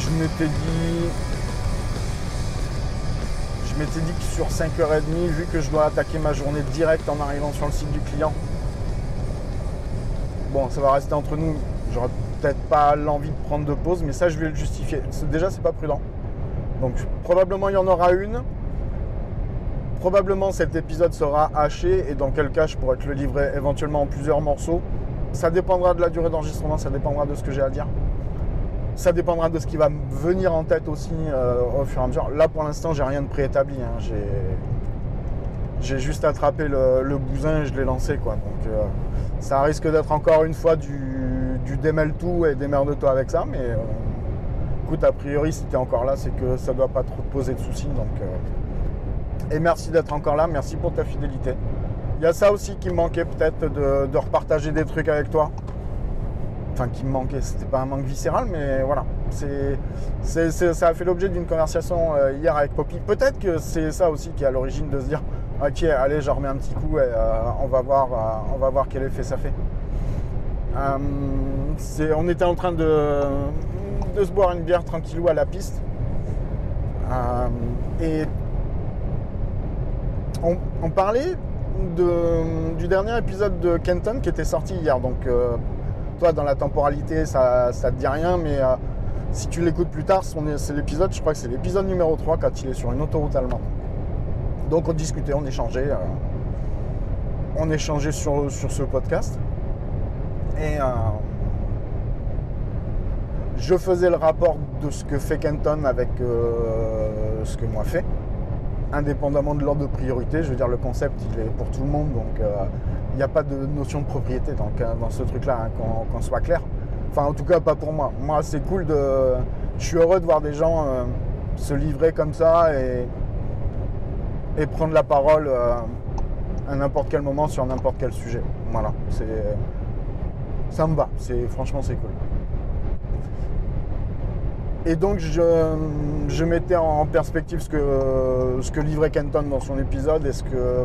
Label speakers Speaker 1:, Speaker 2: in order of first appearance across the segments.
Speaker 1: Je m'étais dit. Je m'étais dit que sur 5h30, vu que je dois attaquer ma journée direct en arrivant sur le site du client. Bon, ça va rester entre nous. J'aurais peut-être pas l'envie de prendre de pause, mais ça, je vais le justifier. Déjà, c'est pas prudent. Donc, probablement, il y en aura une. Probablement, cet épisode sera haché et dans quel cas, je pourrais te le livrer éventuellement en plusieurs morceaux. Ça dépendra de la durée d'enregistrement, ça dépendra de ce que j'ai à dire. Ça dépendra de ce qui va venir en tête aussi euh, au fur et à mesure. Là, pour l'instant, j'ai rien de préétabli. hein. J'ai, juste attrapé le, bousin et je l'ai lancé. Quoi. Donc, euh, ça risque d'être encore une fois du, du démêle tout et démerde-toi avec ça. Mais euh, écoute, a priori, si tu es encore là, c'est que ça doit pas trop te poser de soucis. Donc, Et merci d'être encore là. Merci pour ta fidélité. Il y a ça aussi qui me manquait peut-être de repartager des trucs avec toi qui me manquait, c'était pas un manque viscéral, mais voilà. C'est, ça a fait l'objet d'une conversation euh, hier avec Poppy. Peut-être que c'est ça aussi qui est à l'origine de se dire ok, allez, j'en remets un petit coup et euh, on, va voir, euh, on va voir quel effet ça fait. C'est- on était en train de, de se boire une bière tranquillou à la piste. Et on, parlait de- du dernier épisode de Kenton qui était sorti hier. Donc, toi, dans la temporalité, ça, ça te dit rien, mais euh, si tu l'écoutes plus tard, c'est l'épisode, je crois que c'est l'épisode numéro 3 quand il est sur une autoroute allemande. Donc, on discutait, on échangeait. euh, on échangeait sur, sur ce podcast. Et euh, je faisais le rapport de ce que fait Kenton avec ce que moi fais indépendamment de l'ordre de priorité. Je veux dire, le concept, il est pour tout le monde, donc il n'y a pas de notion de propriété dans, ce truc-là, hein, qu'on soit clair. Enfin, en tout cas, pas pour moi. Moi, c'est cool de. Je suis heureux de voir des gens euh, se livrer comme ça et, prendre la parole euh, à n'importe quel moment sur n'importe quel sujet. Voilà, c'est. Ça me va, franchement c'est cool. Et donc je, mettais en perspective ce que, ce que livrait Kenton dans son épisode et ce que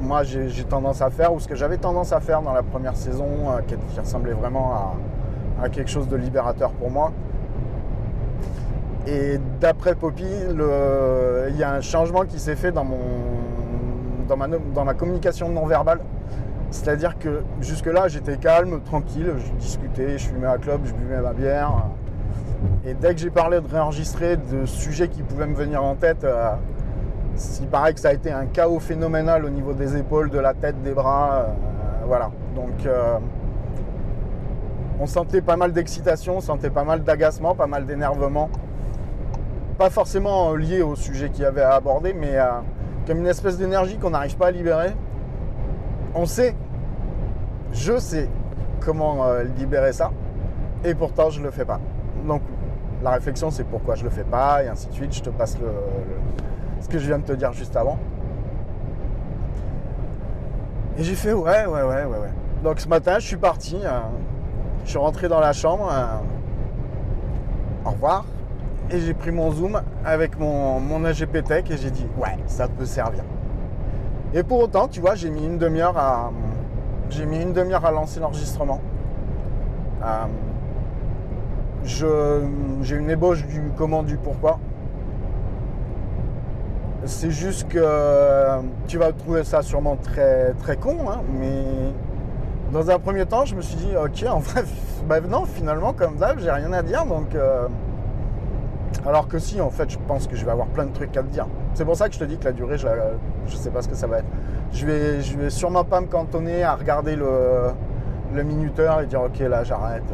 Speaker 1: moi j'ai tendance à faire ou ce que j'avais tendance à faire dans la première saison euh, qui, ressemblait vraiment à, quelque chose de libérateur pour moi. Et d'après Poppy, il y a un changement qui s'est fait dans, mon, dans, ma, dans ma communication non verbale. C'est-à-dire que jusque-là, j'étais calme, tranquille, je discutais, je fumais à club, je buvais ma bière. Et dès que j'ai parlé de réenregistrer de sujets qui pouvaient me venir en tête, euh, il paraît que ça a été un chaos phénoménal au niveau des épaules, de la tête, des bras. euh, voilà. Donc, euh, on sentait pas mal d'excitation, on sentait pas mal d'agacement, pas mal d'énervement. Pas forcément lié au sujet qu'il y avait à aborder, mais euh, comme une espèce d'énergie qu'on n'arrive pas à libérer. On sait, je sais comment euh, libérer ça, et pourtant je le fais pas. Donc la réflexion c'est pourquoi je le fais pas, et ainsi de suite. Je te passe le- que je viens de te dire juste avant. Et j'ai fait ouais, ouais, ouais, ouais, ouais. Donc ce matin, je suis parti, euh, je suis rentré dans la chambre. euh, au revoir. Et j'ai pris mon zoom avec mon, mon AGP Tech et j'ai dit ouais, ça peut servir. Et pour autant, tu vois, j'ai mis une demi-heure à. J'ai mis une demi-heure à lancer l'enregistrement. Euh, j'ai une ébauche du comment, du pourquoi. C'est juste que euh, tu vas trouver ça sûrement très, très con, hein, mais dans un premier temps, je me suis dit, ok, en fait, bah non, finalement, comme d'hab, j'ai rien à dire, donc. euh, alors que si, en fait, je pense que je vais avoir plein de trucs à te dire. C'est pour ça que je te dis que la durée, je, je sais pas ce que ça va être. Je vais, je vais sûrement pas me cantonner à regarder le, minuteur et dire, ok, là, j'arrête.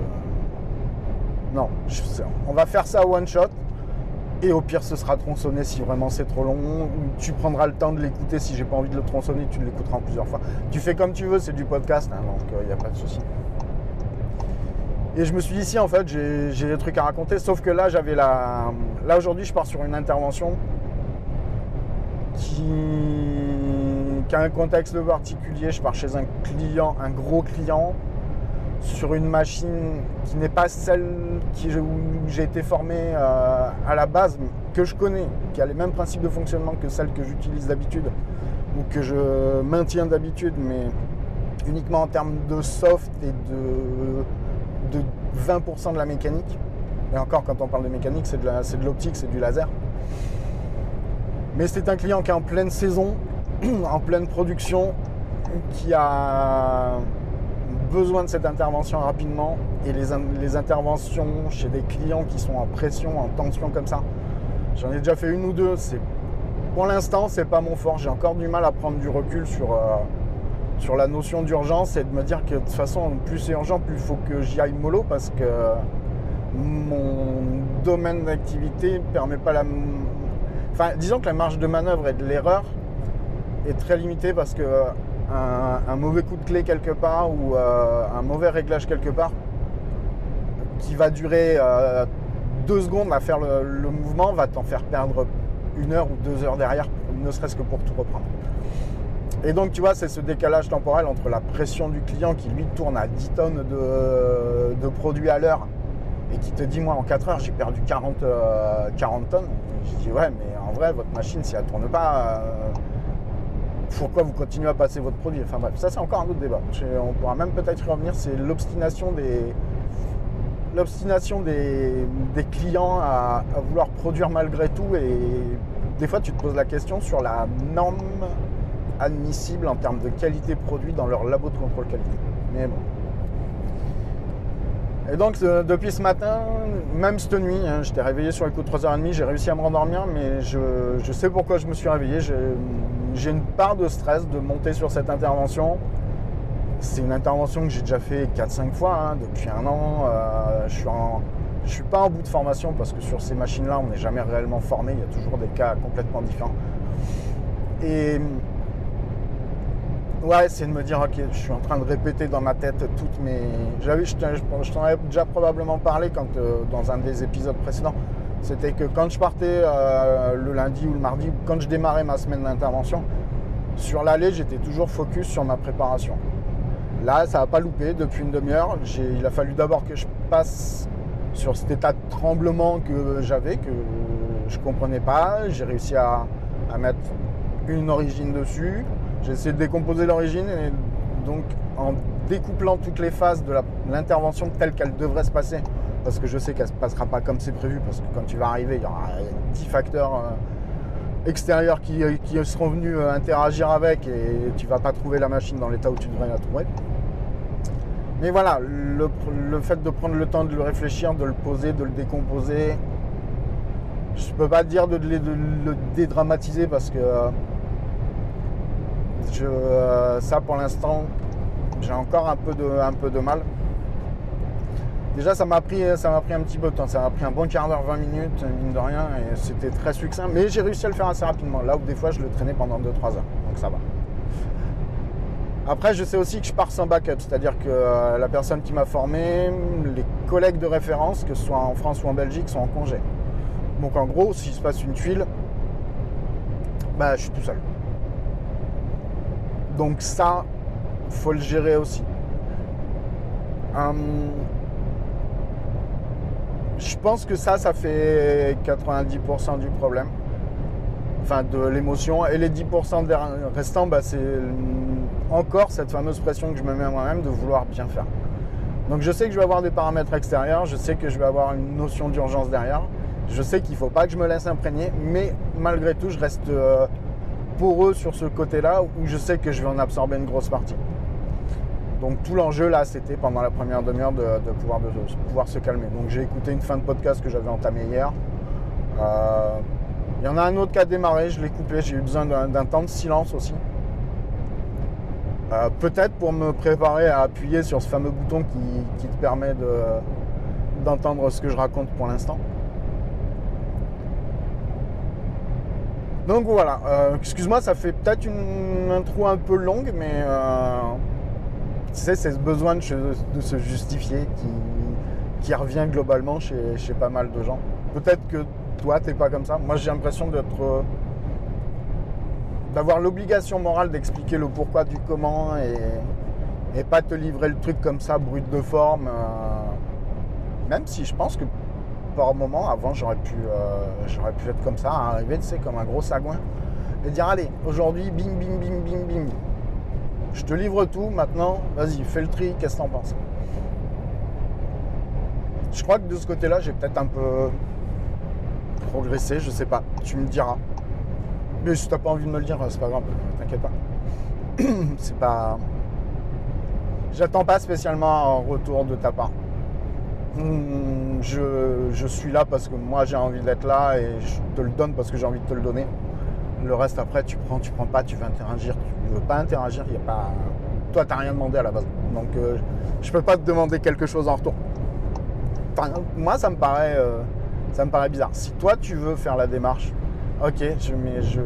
Speaker 1: Non, je- on va faire ça one shot. Et au pire, ce sera tronçonné si vraiment c'est trop long. Tu prendras le temps de l'écouter. Si j'ai pas envie de le tronçonner, tu l'écouteras en plusieurs fois. Tu fais comme tu veux, c'est du podcast, hein, donc il n'y a pas de souci. Et je me suis dit, si en fait, j'ai des trucs à raconter. Sauf que là, j'avais. Là, aujourd'hui, je pars sur une intervention qui... qui a un contexte particulier. Je pars chez un client, un gros client, sur une machine qui n'est pas celle où j'ai été formé euh, à la base, que je connais, qui a les mêmes principes de fonctionnement que celle que j'utilise d'habitude ou que je maintiens d'habitude, mais uniquement en termes de soft et de, de 20% de la mécanique. Et encore, quand on parle de mécanique, c'est de l'optique, c'est du laser. Mais c'est un client qui est en pleine saison, en pleine production, qui a besoin de cette intervention rapidement. Et les, les interventions chez des clients qui sont en pression, en tension comme ça, j'en ai déjà fait une ou deux. Pour l'instant, c'est pas mon fort. J'ai encore du mal à prendre du recul sur, euh, sur la notion d'urgence et de me dire que de toute façon, plus c'est urgent, plus il faut que j'y aille mollo parce que mon domaine d'activité permet pas la. Enfin, disons que la marge de manœuvre et de l'erreur est très limitée parce que un, mauvais coup de clé quelque part ou euh, un mauvais réglage quelque part qui va durer euh, deux secondes à faire le, mouvement va t'en faire perdre une heure ou deux heures derrière, ne serait-ce que pour tout reprendre. Et donc, tu vois, c'est ce décalage temporel entre la pression du client qui lui tourne à 10 tonnes de, produits à l'heure et qui te dit, moi, en 4 heures, j'ai perdu 40, euh, 40 tonnes. Je dis, ouais, mais en vrai, votre machine, si elle tourne pas, pourquoi vous continuez à passer votre produit Enfin bref, ça, c'est encore un autre débat. On pourra même peut-être y revenir. C'est l'obstination des, l'obstination des, des clients à, vouloir produire malgré tout. Et des fois, tu te poses la question sur la norme admissible en termes de qualité produit dans leur labo de contrôle qualité. Mais bon. Et donc, euh, depuis ce matin, même cette nuit, hein, j'étais réveillé sur les coups de 3h30, j'ai réussi à me rendormir, mais je, je sais pourquoi je me suis réveillé. J'ai une part de stress de monter sur cette intervention. C'est une intervention que j'ai déjà fait 4-5 fois hein, depuis un an. Euh, je suis suis pas en bout de formation parce que sur ces machines-là, on n'est jamais réellement formé. Il y a toujours des cas complètement différents. Et ouais, c'est de me dire, ok, je suis en train de répéter dans ma tête toutes mes. J'avais, je t'en- je t'en avais déjà probablement parlé quand, euh, dans un des épisodes précédents. C'était que quand je partais euh, le lundi ou le mardi, quand je démarrais ma semaine d'intervention, sur l'allée, j'étais toujours focus sur ma préparation. Là, ça n'a pas loupé depuis une demi-heure. Il a fallu d'abord que je passe sur cet état de tremblement que j'avais, que je ne comprenais pas. J'ai réussi à, à mettre une origine dessus. J'ai essayé de décomposer l'origine et donc en découplant toutes les phases de l'intervention telle qu'elle devrait se passer, parce que je sais qu'elle ne se passera pas comme c'est prévu, parce que quand tu vas arriver, il y aura 10 facteurs euh, extérieurs qui, qui seront venus euh, interagir avec et tu vas pas trouver la machine dans l'état où tu devrais la trouver. Mais voilà, le, fait de prendre le temps de le réfléchir, de le poser, de le décomposer, je peux pas dire de, le- dédramatiser parce que euh, euh, ça pour l'instant, j'ai encore un peu de mal. Déjà, ça m'a pris, ça m'a pris un petit peu de temps. Ça m'a pris un bon quart d'heure, 20 minutes, mine de rien, et c'était très succinct. Mais j'ai réussi à le faire assez rapidement. Là où des fois, je le traînais pendant 2-3 heures. Donc ça va. Après, je sais aussi que je pars sans backup, c'est-à-dire que euh, la personne qui m'a formé, les collègues de référence, que ce soit en France ou en Belgique, sont en congé. Donc en gros, s'il se passe une tuile, bah, je suis tout seul. Donc ça, faut le gérer aussi. Hum, je pense que ça, ça fait 90% du problème. Enfin, de l'émotion. Et les 10% der- restants, bah, c'est encore cette fameuse pression que je me mets à moi-même de vouloir bien faire. Donc je sais que je vais avoir des paramètres extérieurs, je sais que je vais avoir une notion d'urgence derrière. Je sais qu'il ne faut pas que je me laisse imprégner, mais malgré tout, je reste euh, poreux sur ce côté-là où je sais que je vais en absorber une grosse partie. Donc tout l'enjeu là, c'était pendant la première demi-heure de, pouvoir, se calmer. Donc j'ai écouté une fin de podcast que j'avais entamée hier. Euh, il y en a un autre qui a démarré, je l'ai coupé, j'ai eu besoin d'un temps de silence aussi. Euh, peut-être pour me préparer à appuyer sur ce fameux bouton qui, te permet d'entendre ce que je raconte pour l'instant. Donc voilà, euh, excuse-moi, ça fait peut-être une intro un peu longue, mais tu sais, c'est ce besoin de, se justifier qui, revient globalement chez, pas mal de gens. Peut-être que toi, t'es pas comme ça. Moi, j'ai l'impression d'être d'avoir l'obligation morale d'expliquer le pourquoi du comment et, pas te livrer le truc comme ça, brut de forme. Euh, même si je pense que par moment, avant, j'aurais pu, euh, pu être comme ça, arriver, tu sais, comme un gros sagouin, et dire allez, aujourd'hui, bim, bim, bim, bim, bim. Je te livre tout, maintenant, vas-y, fais le tri, qu'est-ce que t'en penses? Je crois que de ce côté-là, j'ai peut-être un peu progressé, je sais pas, tu me diras. Mais si t'as pas envie de me le dire, c'est pas grave, t'inquiète pas. c'est pas. J'attends pas spécialement un retour de ta part. Hmm, je, suis là parce que moi j'ai envie d'être là et je te le donne parce que j'ai envie de te le donner. Le reste après tu prends, tu prends pas, tu veux interagir, tu veux pas interagir, il a pas. Toi t'as rien demandé à la base. Donc euh, je peux pas te demander quelque chose en retour. moi ça me paraît. Euh, ça me paraît bizarre. Si toi tu veux faire la démarche, Ok, je, mais je...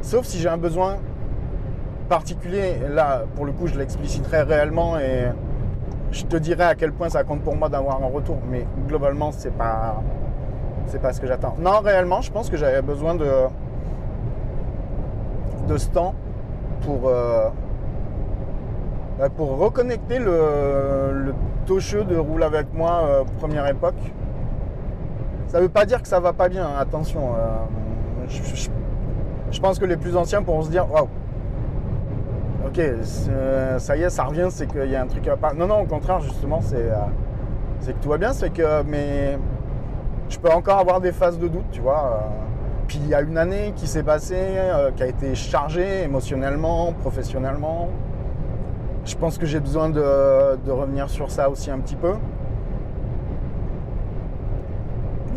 Speaker 1: sauf si j'ai un besoin particulier, là pour le coup je l'expliciterai réellement et je te dirai à quel point ça compte pour moi d'avoir un retour. Mais globalement c'est pas c'est pas ce que j'attends. Non réellement je pense que j'avais besoin de de ce temps pour euh, bah, pour reconnecter le, le de roule avec moi euh, première époque. Ça veut pas dire que ça va pas bien, attention. Euh, je, pense que les plus anciens pourront se dire waouh, ok, ça y est, ça revient, c'est qu'il y a un truc à pas. Non, non, au contraire, justement, euh, c'est que tout va bien, c'est que mais je peux encore avoir des phases de doute, tu vois. Puis il y a une année qui s'est passée, euh, qui a été chargée émotionnellement, professionnellement. Je pense que j'ai besoin de revenir sur ça aussi un petit peu.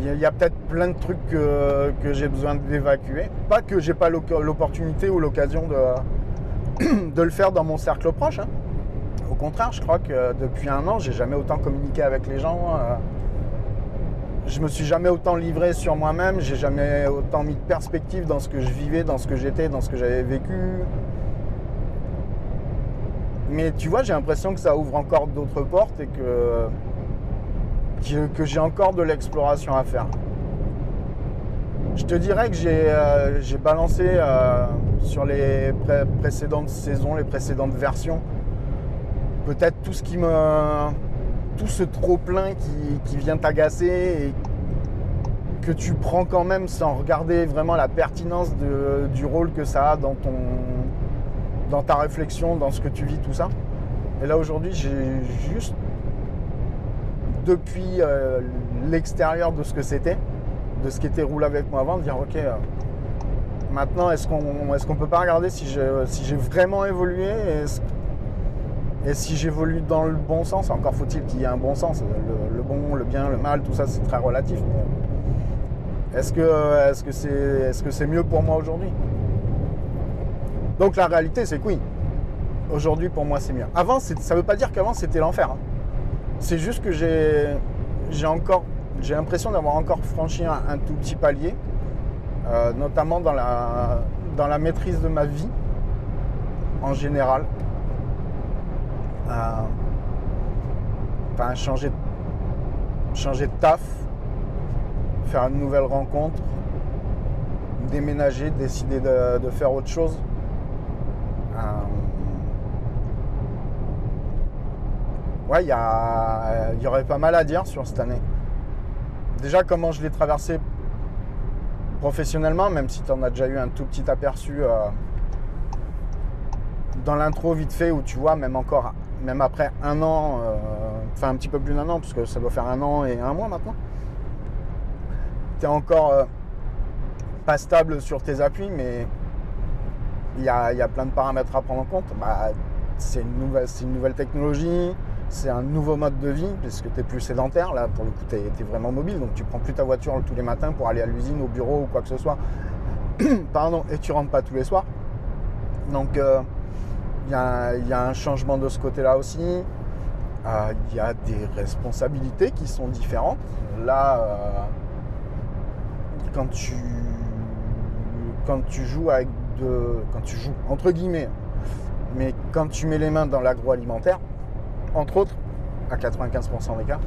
Speaker 1: Il y a, peut-être plein de trucs que, j'ai besoin d'évacuer. Pas que j'ai pas l'opportunité ou l'occasion de, de, le faire dans mon cercle proche. Hein. Au contraire, je crois que depuis un an, j'ai jamais autant communiqué avec les gens. Euh. Je me suis jamais autant livré sur moi-même. J'ai jamais autant mis de perspective dans ce que je vivais, dans ce que j'étais, dans ce que j'avais vécu. Mais tu vois, j'ai l'impression que ça ouvre encore d'autres portes et que que, j'ai encore de l'exploration à faire. Je te dirais que j'ai euh, balancé euh, sur les précédentes saisons, les précédentes versions, peut-être tout ce qui me. Tout ce trop-plein qui, vient t'agacer et que tu prends quand même sans regarder vraiment la pertinence du rôle que ça a dans ton dans ta réflexion, dans ce que tu vis, tout ça. Et là aujourd'hui, j'ai juste depuis euh, l'extérieur de ce que c'était, de ce qui était roulé avec moi avant, de dire ok, euh, maintenant est-ce qu'on est qu'on peut pas regarder si j'ai si vraiment évolué et, si j'évolue dans le bon sens, encore faut-il qu'il y ait un bon sens, le, bon, le bien, le mal, tout ça c'est très relatif. Est-ce que c'est que c'est mieux pour moi aujourd'hui? Donc la réalité c'est que oui. Aujourd'hui pour moi c'est mieux. Avant ça ne veut pas dire qu'avant c'était l'enfer. Hein. C'est juste que j'ai encore j'ai l'impression d'avoir encore franchi un, tout petit palier, euh, notamment dans la, dans la maîtrise de ma vie en général. Enfin, changer, de taf, faire une nouvelle rencontre, déménager, décider de, faire autre chose. Euh, ouais, il y, y, aurait pas mal à dire sur cette année. Déjà, comment je l'ai traversé professionnellement, même si tu en as déjà eu un tout petit aperçu euh, dans l'intro vite fait, où tu vois, même encore, même après un an, euh, enfin un petit peu plus d'un an, parce que ça doit faire un an et un mois maintenant. tu es encore euh, pas stable sur tes appuis, mais il y a, plein de paramètres à prendre en compte. Bah, c'est une, nouvelle, une nouvelle technologie, c'est un nouveau mode de vie, puisque tu es plus sédentaire. Là, pour le coup, tu es, vraiment mobile, donc tu prends plus ta voiture tous les matins pour aller à l'usine, au bureau ou quoi que ce soit. Pardon, et tu rentres pas tous les soirs. Donc, euh, il y, a un changement de ce côté-là aussi. Euh, il y a des responsabilités qui sont différentes. Là, euh, quand tu quand tu joues avec de quand tu joues entre guillemets, mais quand tu mets les mains dans l'agroalimentaire, entre autres, à 95% des cas,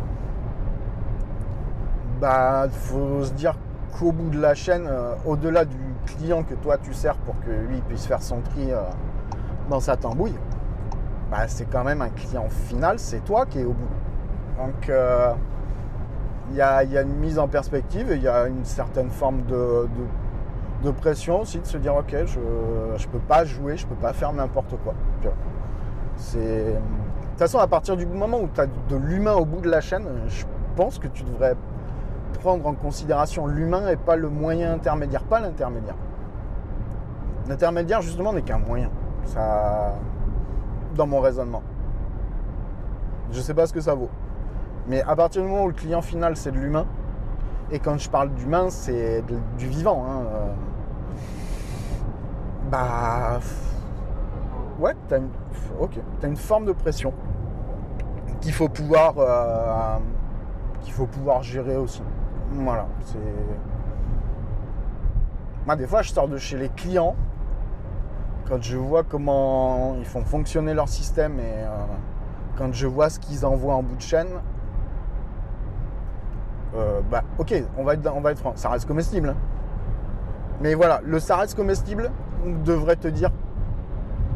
Speaker 1: bah faut se dire qu'au bout de la chaîne, euh, au-delà du client que toi tu sers pour que lui puisse faire son tri dans sa tambouille, bah, c'est quand même un client final, c'est toi qui es au bout. Donc euh, il y, a, une mise en perspective, il y a une certaine forme de, pression aussi de se dire ok je ne peux pas jouer, je peux pas faire n'importe quoi. De toute façon, à partir du moment où tu as de l'humain au bout de la chaîne, je pense que tu devrais prendre en considération l'humain et pas le moyen intermédiaire, pas l'intermédiaire. L'intermédiaire justement n'est qu'un moyen. Ça dans mon raisonnement. Je ne sais pas ce que ça vaut. Mais à partir du moment où le client final, c'est de l'humain, et quand je parle d'humain, c'est du vivant. Hein, euh, bah. Ouais, t'as une, ok, as une forme de pression qu'il faut pouvoir. Euh, qu'il faut pouvoir gérer aussi. Voilà, c'est. Moi, des fois, je sors de chez les clients quand je vois comment ils font fonctionner leur système et euh, quand je vois ce qu'ils envoient en bout de chaîne, euh, bah ok, on va être, on va être franc, ça reste comestible. Hein. Mais voilà, le ça reste comestible devrait te dire,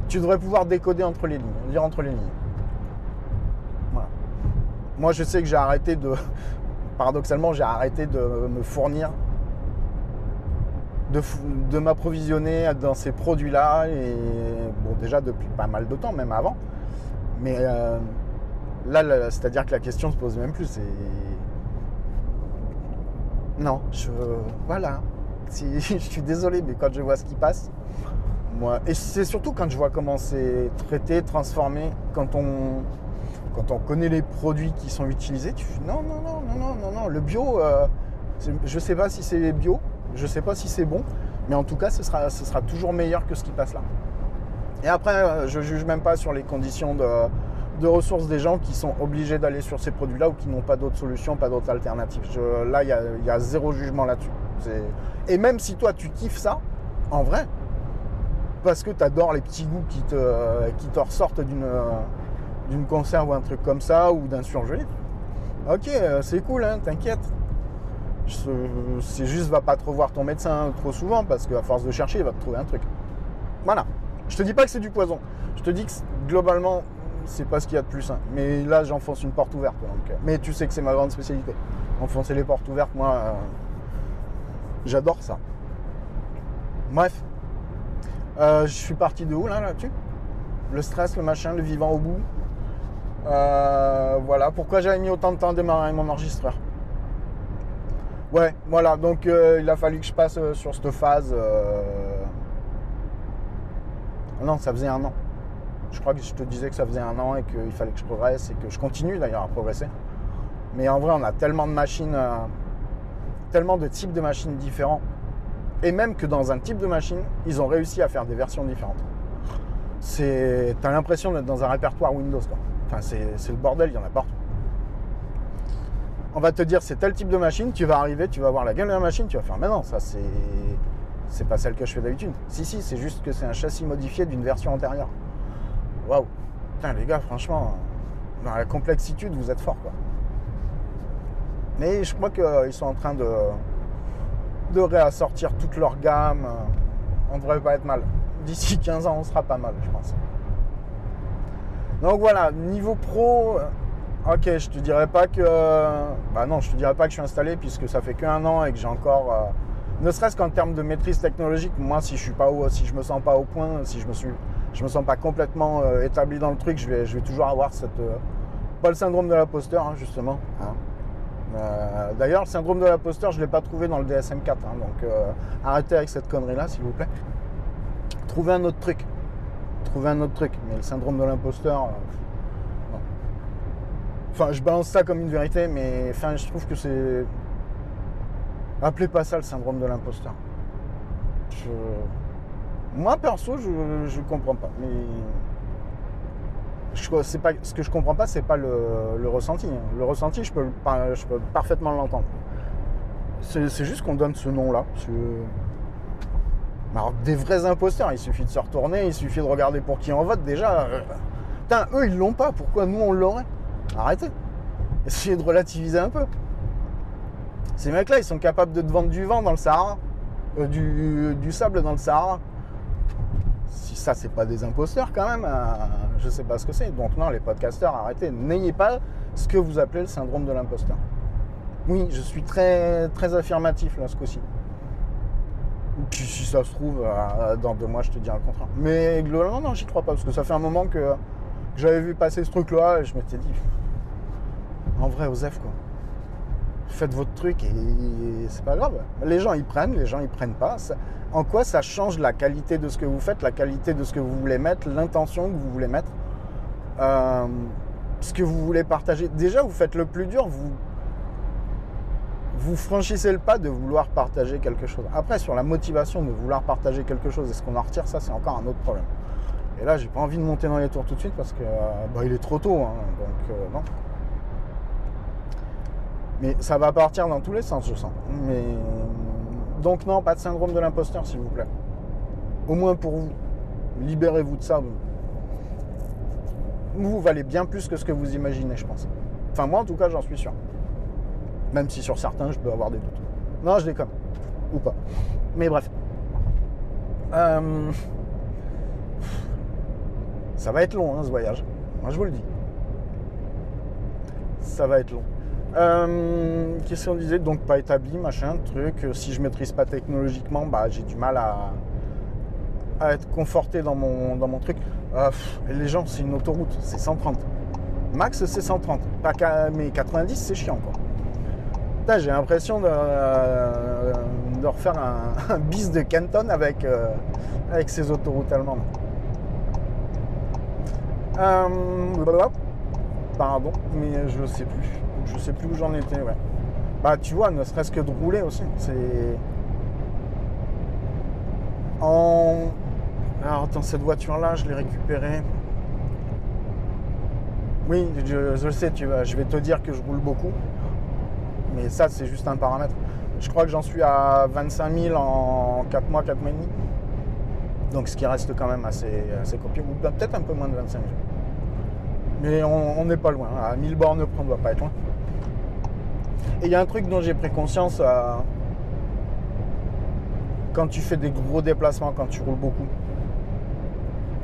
Speaker 1: tu devrais pouvoir décoder entre les lignes, lire entre les lignes. Voilà. Moi, je sais que j'ai arrêté de, paradoxalement, j'ai arrêté de me fournir de, m'approvisionner dans ces produits-là, et bon, déjà depuis pas mal de temps, même avant. Mais euh, là, c'est-à-dire que la question se pose même plus. Non, je. Voilà. je suis désolé, mais quand je vois ce qui passe, moi. Et c'est surtout quand je vois comment c'est traité, transformé, quand on. Quand on connaît les produits qui sont utilisés, tu non, non, non, non, non, non, non. Le bio, euh, je sais pas si c'est bio, je ne sais pas si c'est bon, mais en tout cas, ce sera, ce sera toujours meilleur que ce qui passe là. Et après, euh, je ne juge même pas sur les conditions de, ressources des gens qui sont obligés d'aller sur ces produits-là ou qui n'ont pas d'autres solutions, pas d'autres alternatives. là, il y a, zéro jugement là-dessus. Et même si toi, tu kiffes ça, en vrai, parce que tu adores les petits goûts qui te, qui te ressortent d'une, d'une conserve ou un truc comme ça, ou d'un surgelé, ok, euh, c'est cool, hein, t'inquiète c'est juste va pas te revoir ton médecin trop souvent parce qu'à force de chercher, il va te trouver un truc. Voilà. Je te dis pas que c'est du poison. Je te dis que globalement, c'est pas ce qu'il y a de plus. Mais là, j'enfonce une porte ouverte. Mais tu sais que c'est ma grande spécialité. Enfoncer les portes ouvertes, moi, euh, j'adore ça. Bref. Euh, je suis parti de où là là-dessus Le stress, le machin, le vivant au bout. Euh, voilà. Pourquoi j'avais mis autant de temps à démarrer mon enregistreur? Ouais, voilà, donc euh, il a fallu que je passe euh, sur cette phase. Euh, non, ça faisait un an. Je crois que je te disais que ça faisait un an et qu'il fallait que je progresse et que je continue d'ailleurs à progresser. Mais en vrai, on a tellement de machines, tellement de types de machines différents. Et même que dans un type de machine, ils ont réussi à faire des versions différentes. C'est, t'as l'impression d'être dans un répertoire Windows. Quoi. Enfin, c'est le bordel, il y en a partout on va te dire c'est tel type de machine, tu vas arriver, tu vas voir la gamme de la machine, tu vas faire mais non, ça c'est c'est pas celle que je fais d'habitude. Si si, c'est juste que c'est un châssis modifié d'une version antérieure. Waouh. Putain les gars, franchement, dans la complexité, vous êtes fort quoi. Mais je crois qu'ils sont en train de de réassortir toute leur gamme. On devrait pas être mal. D'ici 15 ans, on sera pas mal, je pense. Donc voilà, niveau pro, Ok, je te dirais pas que. Bah non, je te dirais pas que je suis installé puisque ça fait qu'un an et que j'ai encore. Euh, ne serait-ce qu'en termes de maîtrise technologique, moi, si je suis pas au, si je me sens pas au point, si je me suis, je me sens pas complètement euh, établi dans le truc, je vais, je vais toujours avoir cette. Euh, pas le syndrome de l'imposteur, hein, justement. Hein. D'ailleurs, le syndrome de l'imposteur, je ne l'ai pas trouvé dans le DSM-4. hein, donc arrêtez avec cette connerie-là, s'il vous plaît. Trouvez un autre truc. Trouvez un autre truc. Mais le syndrome de l'imposteur. Enfin, je balance ça comme une vérité, mais enfin, je trouve que c'est. Appelez pas ça le syndrome de l'imposteur. Moi, perso, je ne comprends pas. Mais je, pas, ce que je comprends pas, c'est pas le, le ressenti. Le ressenti, je peux, je peux parfaitement l'entendre. C'est juste qu'on donne ce nom-là. Alors, des vrais imposteurs, il suffit de se retourner, il suffit de regarder pour qui on vote. Déjà, euh, putain, eux, ils l'ont pas. Pourquoi nous, on l'aurait? Arrêtez. Essayez de relativiser un peu. Ces mecs-là, ils sont capables de te vendre du vent dans le Sahara, euh, du, du sable dans le Sahara. Si ça, c'est pas des imposteurs quand même, euh, je sais pas ce que c'est. Donc non, les podcasteurs, arrêtez. N'ayez pas ce que vous appelez le syndrome de l'imposteur. Oui, je suis très, très affirmatif là ce coup-ci. Si ça se trouve, euh, dans deux mois, je te dirai le contraire. Mais globalement, non, j'y crois pas, parce que ça fait un moment que j'avais vu passer ce truc-là, et je m'étais dit, en vrai, Osef, quoi. Faites votre truc et c'est pas grave. Les gens, ils prennent, les gens, ils prennent pas. En quoi ça change la qualité de ce que vous faites, la qualité de ce que vous voulez mettre, l'intention que vous voulez mettre, euh, ce que vous voulez partager? Déjà, vous faites le plus dur, vous vous franchissez le pas de vouloir partager quelque chose. Après, sur la motivation de vouloir partager quelque chose, est-ce qu'on en retire ça C'est encore un autre problème. Et là, j'ai pas envie de monter dans les tours tout de suite parce que euh, bah, il est trop tôt, hein, donc euh, non. Mais ça va partir dans tous les sens, je sens. Mais donc non, pas de syndrome de l'imposteur, s'il vous plaît. Au moins pour vous, libérez-vous de ça. Vous. vous valez bien plus que ce que vous imaginez, je pense. Enfin, moi, en tout cas, j'en suis sûr. Même si sur certains, je peux avoir des doutes. Non, je déconne. Ou pas. Mais bref. Euh, Ça va être long, hein, ce voyage. Moi, je vous le dis. Ça va être long. Euh, Qu'est-ce qu'on disait Donc, pas établi, machin, truc. Euh, Si je maîtrise pas technologiquement, bah, j'ai du mal à, être conforté dans mon, truc. Euh, les gens, c'est une autoroute, c'est 130. Max, c'est 130. Pas mais 90, c'est chiant, quoi. J'ai l'impression de, refaire un, un bis de Canton avec, avec ces autoroutes allemandes. Euh, pardon, mais je sais plus. Je sais plus où j'en étais. Bah, tu vois, ne serait-ce que de rouler aussi. C'est. En. Alors, attends, cette voiture-là, je l'ai récupérée. Oui, je, je sais, tu vas, je vais te dire que je roule beaucoup. Mais ça, c'est juste un paramètre. Je crois que j'en suis à 25 000 en 4 mois, 4 mois et demi. Donc, ce qui reste quand même assez, assez. Ou ben, peut-être un peu moins de 25 000. Mais on n'est pas loin. À 1000 bornes on ne doit pas être loin. Et il y a un truc dont j'ai pris conscience euh, quand tu fais des gros déplacements, quand tu roules beaucoup.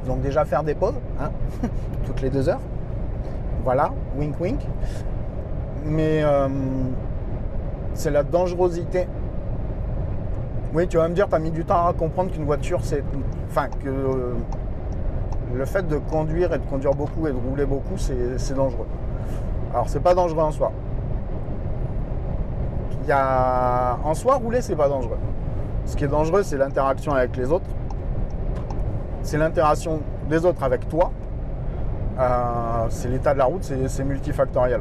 Speaker 1: Donc déjà faire des pauses, hein, toutes les deux heures. Voilà, wink wink. Mais euh, c'est la dangerosité. Oui, tu vas me dire, tu as mis du temps à comprendre qu'une voiture, c'est. Enfin, que euh, le fait de conduire et de conduire beaucoup et de rouler beaucoup, c'est dangereux. Alors, c'est pas dangereux en soi. Il y a... En soi, rouler, c'est pas dangereux. Ce qui est dangereux, c'est l'interaction avec les autres. C'est l'interaction des autres avec toi. Euh, c'est l'état de la route, c'est c'est multifactoriel.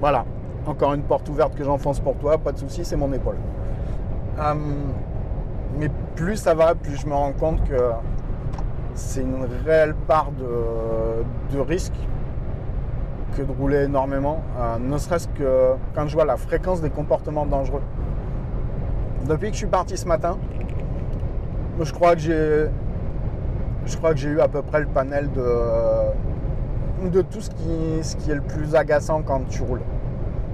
Speaker 1: Voilà. Encore une porte ouverte que j'enfonce pour toi, pas de souci, c'est mon épaule. Euh, mais plus ça va, plus je me rends compte que c'est une réelle part de, risque que de rouler énormément, euh, ne serait-ce que quand je vois la fréquence des comportements dangereux. Depuis que je suis parti ce matin, je crois que j'ai eu à peu près le panel de, tout ce qui, est le plus agaçant quand tu roules.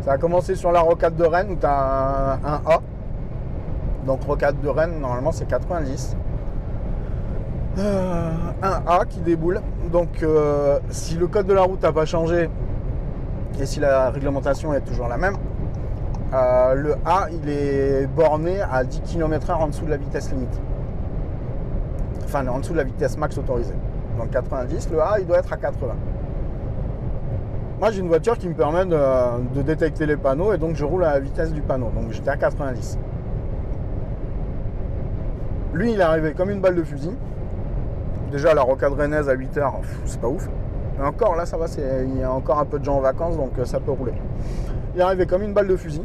Speaker 1: Ça a commencé sur la rocade de Rennes où tu as un A. Donc rocade de Rennes, normalement c'est 90. Euh, un A qui déboule. Donc euh, si le code de la route n'a pas changé et si la réglementation est toujours la même, euh, le A il est borné à 10 km/h en dessous de la vitesse limite. Enfin en dessous de la vitesse max autorisée. Donc 90, le A il doit être à 80. Moi, j'ai une voiture qui me permet de, de détecter les panneaux et donc je roule à la vitesse du panneau. Donc j'étais à 90. Lui, il est arrivé comme une balle de fusil. Déjà, la rocade rennaise à 8 h c'est pas ouf. Mais encore, là, ça va, il y a encore un peu de gens en vacances, donc euh, ça peut rouler. Il arrivé comme une balle de fusil.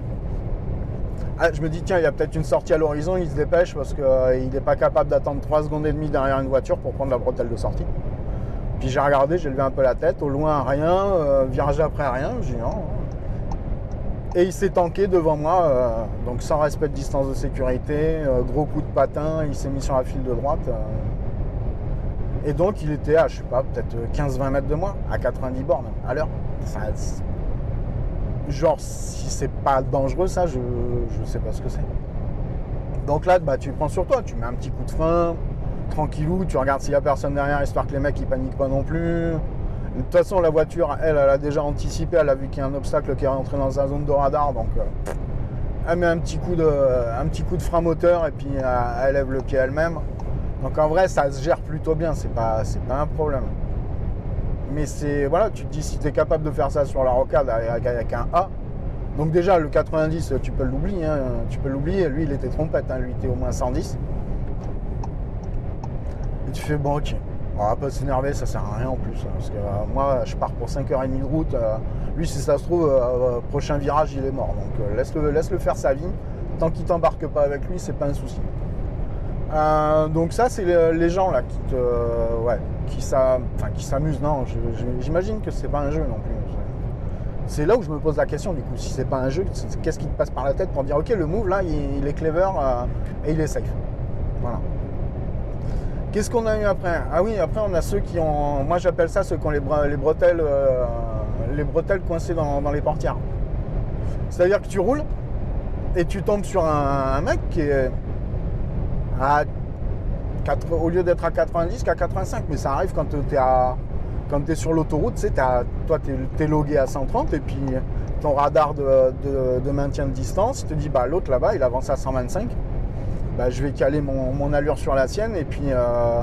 Speaker 1: Ah, je me dis, tiens, il y a peut-être une sortie à l'horizon, il se dépêche parce qu'il euh, n'est pas capable d'attendre 3 secondes et demie derrière une voiture pour prendre la bretelle de sortie. Puis j'ai regardé, j'ai levé un peu la tête, au loin rien, euh, virage après rien, j'ai dit non. Et il s'est tanké devant moi, donc sans respect de distance de sécurité, gros coup de patin, il s'est mis sur la file de droite. Et donc il était à, je sais pas, peut-être 15-20 mètres de moi, à 90 bornes à l'heure. genre, si c'est pas dangereux, ça, je, je sais pas ce que c'est. Donc là, bah, tu prends sur toi, tu mets un petit coup de frein, tranquillou, tu regardes s'il y a personne derrière, histoire que les mecs ils paniquent pas non plus. De toute façon, la voiture, elle, elle a déjà anticipé, elle a vu qu'il y a un obstacle qui est rentré dans sa zone de radar, donc euh, elle met un petit coup de, un petit coup de frein moteur et puis euh, elle lève le pied elle-même. Donc en vrai, ça se gère plutôt bien, c'est pas, pas un problème. Mais c'est, voilà, tu te dis si tu es capable de faire ça sur la rocade avec, un A. Donc déjà, le 90, tu peux l'oublier, hein, tu peux l'oublier. Lui, il était trompette, hein, lui, il était au moins 110. Et tu fais, bon, ok, on va pas s'énerver, ça sert à rien en plus. Hein, parce que euh, moi, je pars pour 5h30 de route. Euh, lui, si ça se trouve, euh, prochain virage, il est mort. Donc laisse-le laisse -le faire sa vie. Tant qu'il t'embarque pas avec lui, c'est pas un souci. Euh, donc ça, c'est les gens là qui te, ouais, qui s'amusent. Non, j'imagine que c'est pas un jeu non plus. C'est là où je me pose la question du coup. Si c'est pas un jeu, qu'est-ce qui te passe par la tête pour dire ok, le move là, il, est clever euh, et il est safe. Voilà. Qu'est-ce qu'on a eu après? Ah oui, après on a ceux qui ont, moi j'appelle ça ceux qui ont les, bretelles, euh, les bretelles coincées dans, les portières. C'est-à-dire que tu roules et tu tombes sur un mec qui est au lieu d'être à 90 qu'à 85. Mais ça arrive quand tu es, sur l'autoroute, tu toi tu es, logué à 130 et puis ton radar de, maintien de distance te dit bah l'autre là-bas il avance à 125. Bah, je vais caler mon, allure sur la sienne et puis euh,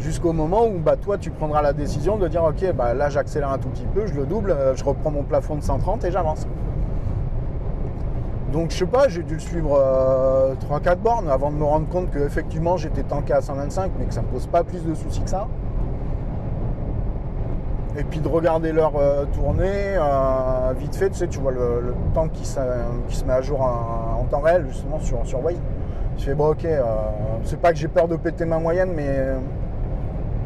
Speaker 1: jusqu'au moment où bah, toi tu prendras la décision de dire ok bah, là j'accélère un tout petit peu, je le double, euh, je reprends mon plafond de 130 et j'avance. Donc je sais pas, j'ai dû le suivre 3-4 euh, bornes avant de me rendre compte que effectivement j'étais tanké à 125 mais que ça me pose pas plus de soucis que ça. Et puis de regarder l'heure euh, tourner, euh, vite fait, tu sais, tu vois le, temps qui, se met à jour en, temps réel justement sur, sur. Je fais bon ok, c'est pas que j'ai peur de péter ma moyenne mais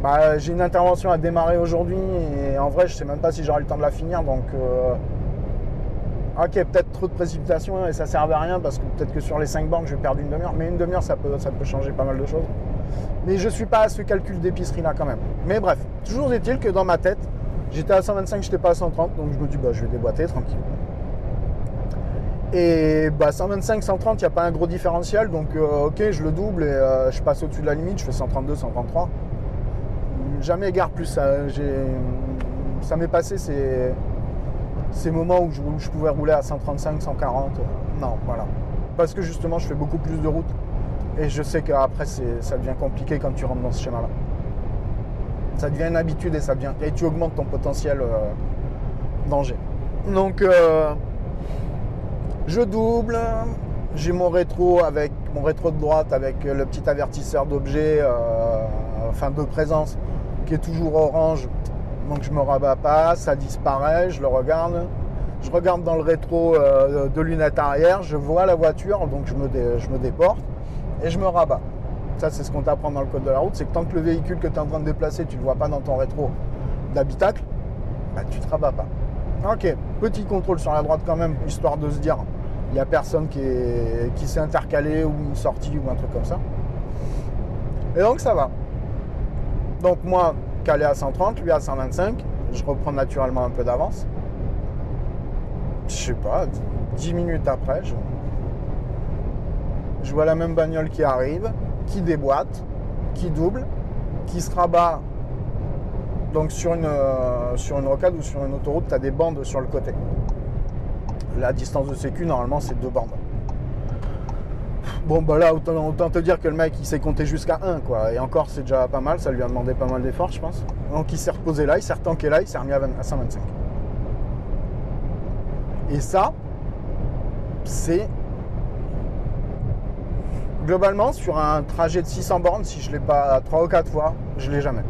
Speaker 1: bah, j'ai une intervention à démarrer aujourd'hui et en vrai je sais même pas si j'aurai le temps de la finir donc Ok, peut-être trop de précipitation et ça servait à rien parce que peut-être que sur les 5 banques, je vais perdre une demi-heure. Mais une demi-heure, ça peut, ça peut changer pas mal de choses. Mais je ne suis pas à ce calcul d'épicerie là quand même. Mais bref, toujours est-il que dans ma tête, j'étais à 125, j'étais pas à 130. Donc je me dis, bah, je vais déboîter tranquille. Et bah, 125, 130, il n'y a pas un gros différentiel. Donc euh, ok, je le double et euh, je passe au-dessus de la limite, je fais 132, 133. Jamais égare plus. Ça, ça m'est passé, c'est ces moments où je, pouvais rouler à 135, 140. Euh, non, voilà. Parce que justement, je fais beaucoup plus de route. Et je sais qu'après, ça devient compliqué quand tu rentres dans ce schéma-là. Ça devient une habitude et ça devient. Et tu augmentes ton potentiel euh, danger. Donc, euh, je double. J'ai mon rétro avec mon rétro de droite avec le petit avertisseur d'objet, enfin de présence, qui est toujours orange donc je me rabats pas, ça disparaît, je le regarde. Je regarde dans le rétro euh, de lunettes arrière, je vois la voiture, donc je me, je me déporte et je me rabats. Ça, c'est ce qu'on t'apprend dans le code de la route, c'est que tant que le véhicule que tu es en train de déplacer, tu ne le vois pas dans ton rétro d'habitacle, bah, tu ne te rabats pas. Ok, petit contrôle sur la droite quand même, histoire de se dire, il n'y a personne qui, qui s'est intercalé ou une sortie ou un truc comme ça. Et donc ça va. Donc moi, à 130, lui à 125. Je reprends naturellement un peu d'avance. Je sais pas, 10 minutes après, je, vois la même bagnole qui arrive, qui déboîte, qui double, qui se rabat. Donc sur une, euh, sur une rocade ou sur une autoroute, tu as des bandes sur le côté. La distance de sécu, normalement, c'est deux bandes. Bon, bah là, autant, te dire que le mec, il s'est compté jusqu'à 1, quoi. Et encore, c'est déjà pas mal. Ça lui a demandé pas mal d'efforts, je pense. Donc, il s'est reposé là, il s'est retanké là, il s'est remis à, 125. Et ça, c'est globalement sur un trajet de 600 bornes, si je l'ai pas 3 ou 4 fois, je l'ai jamais.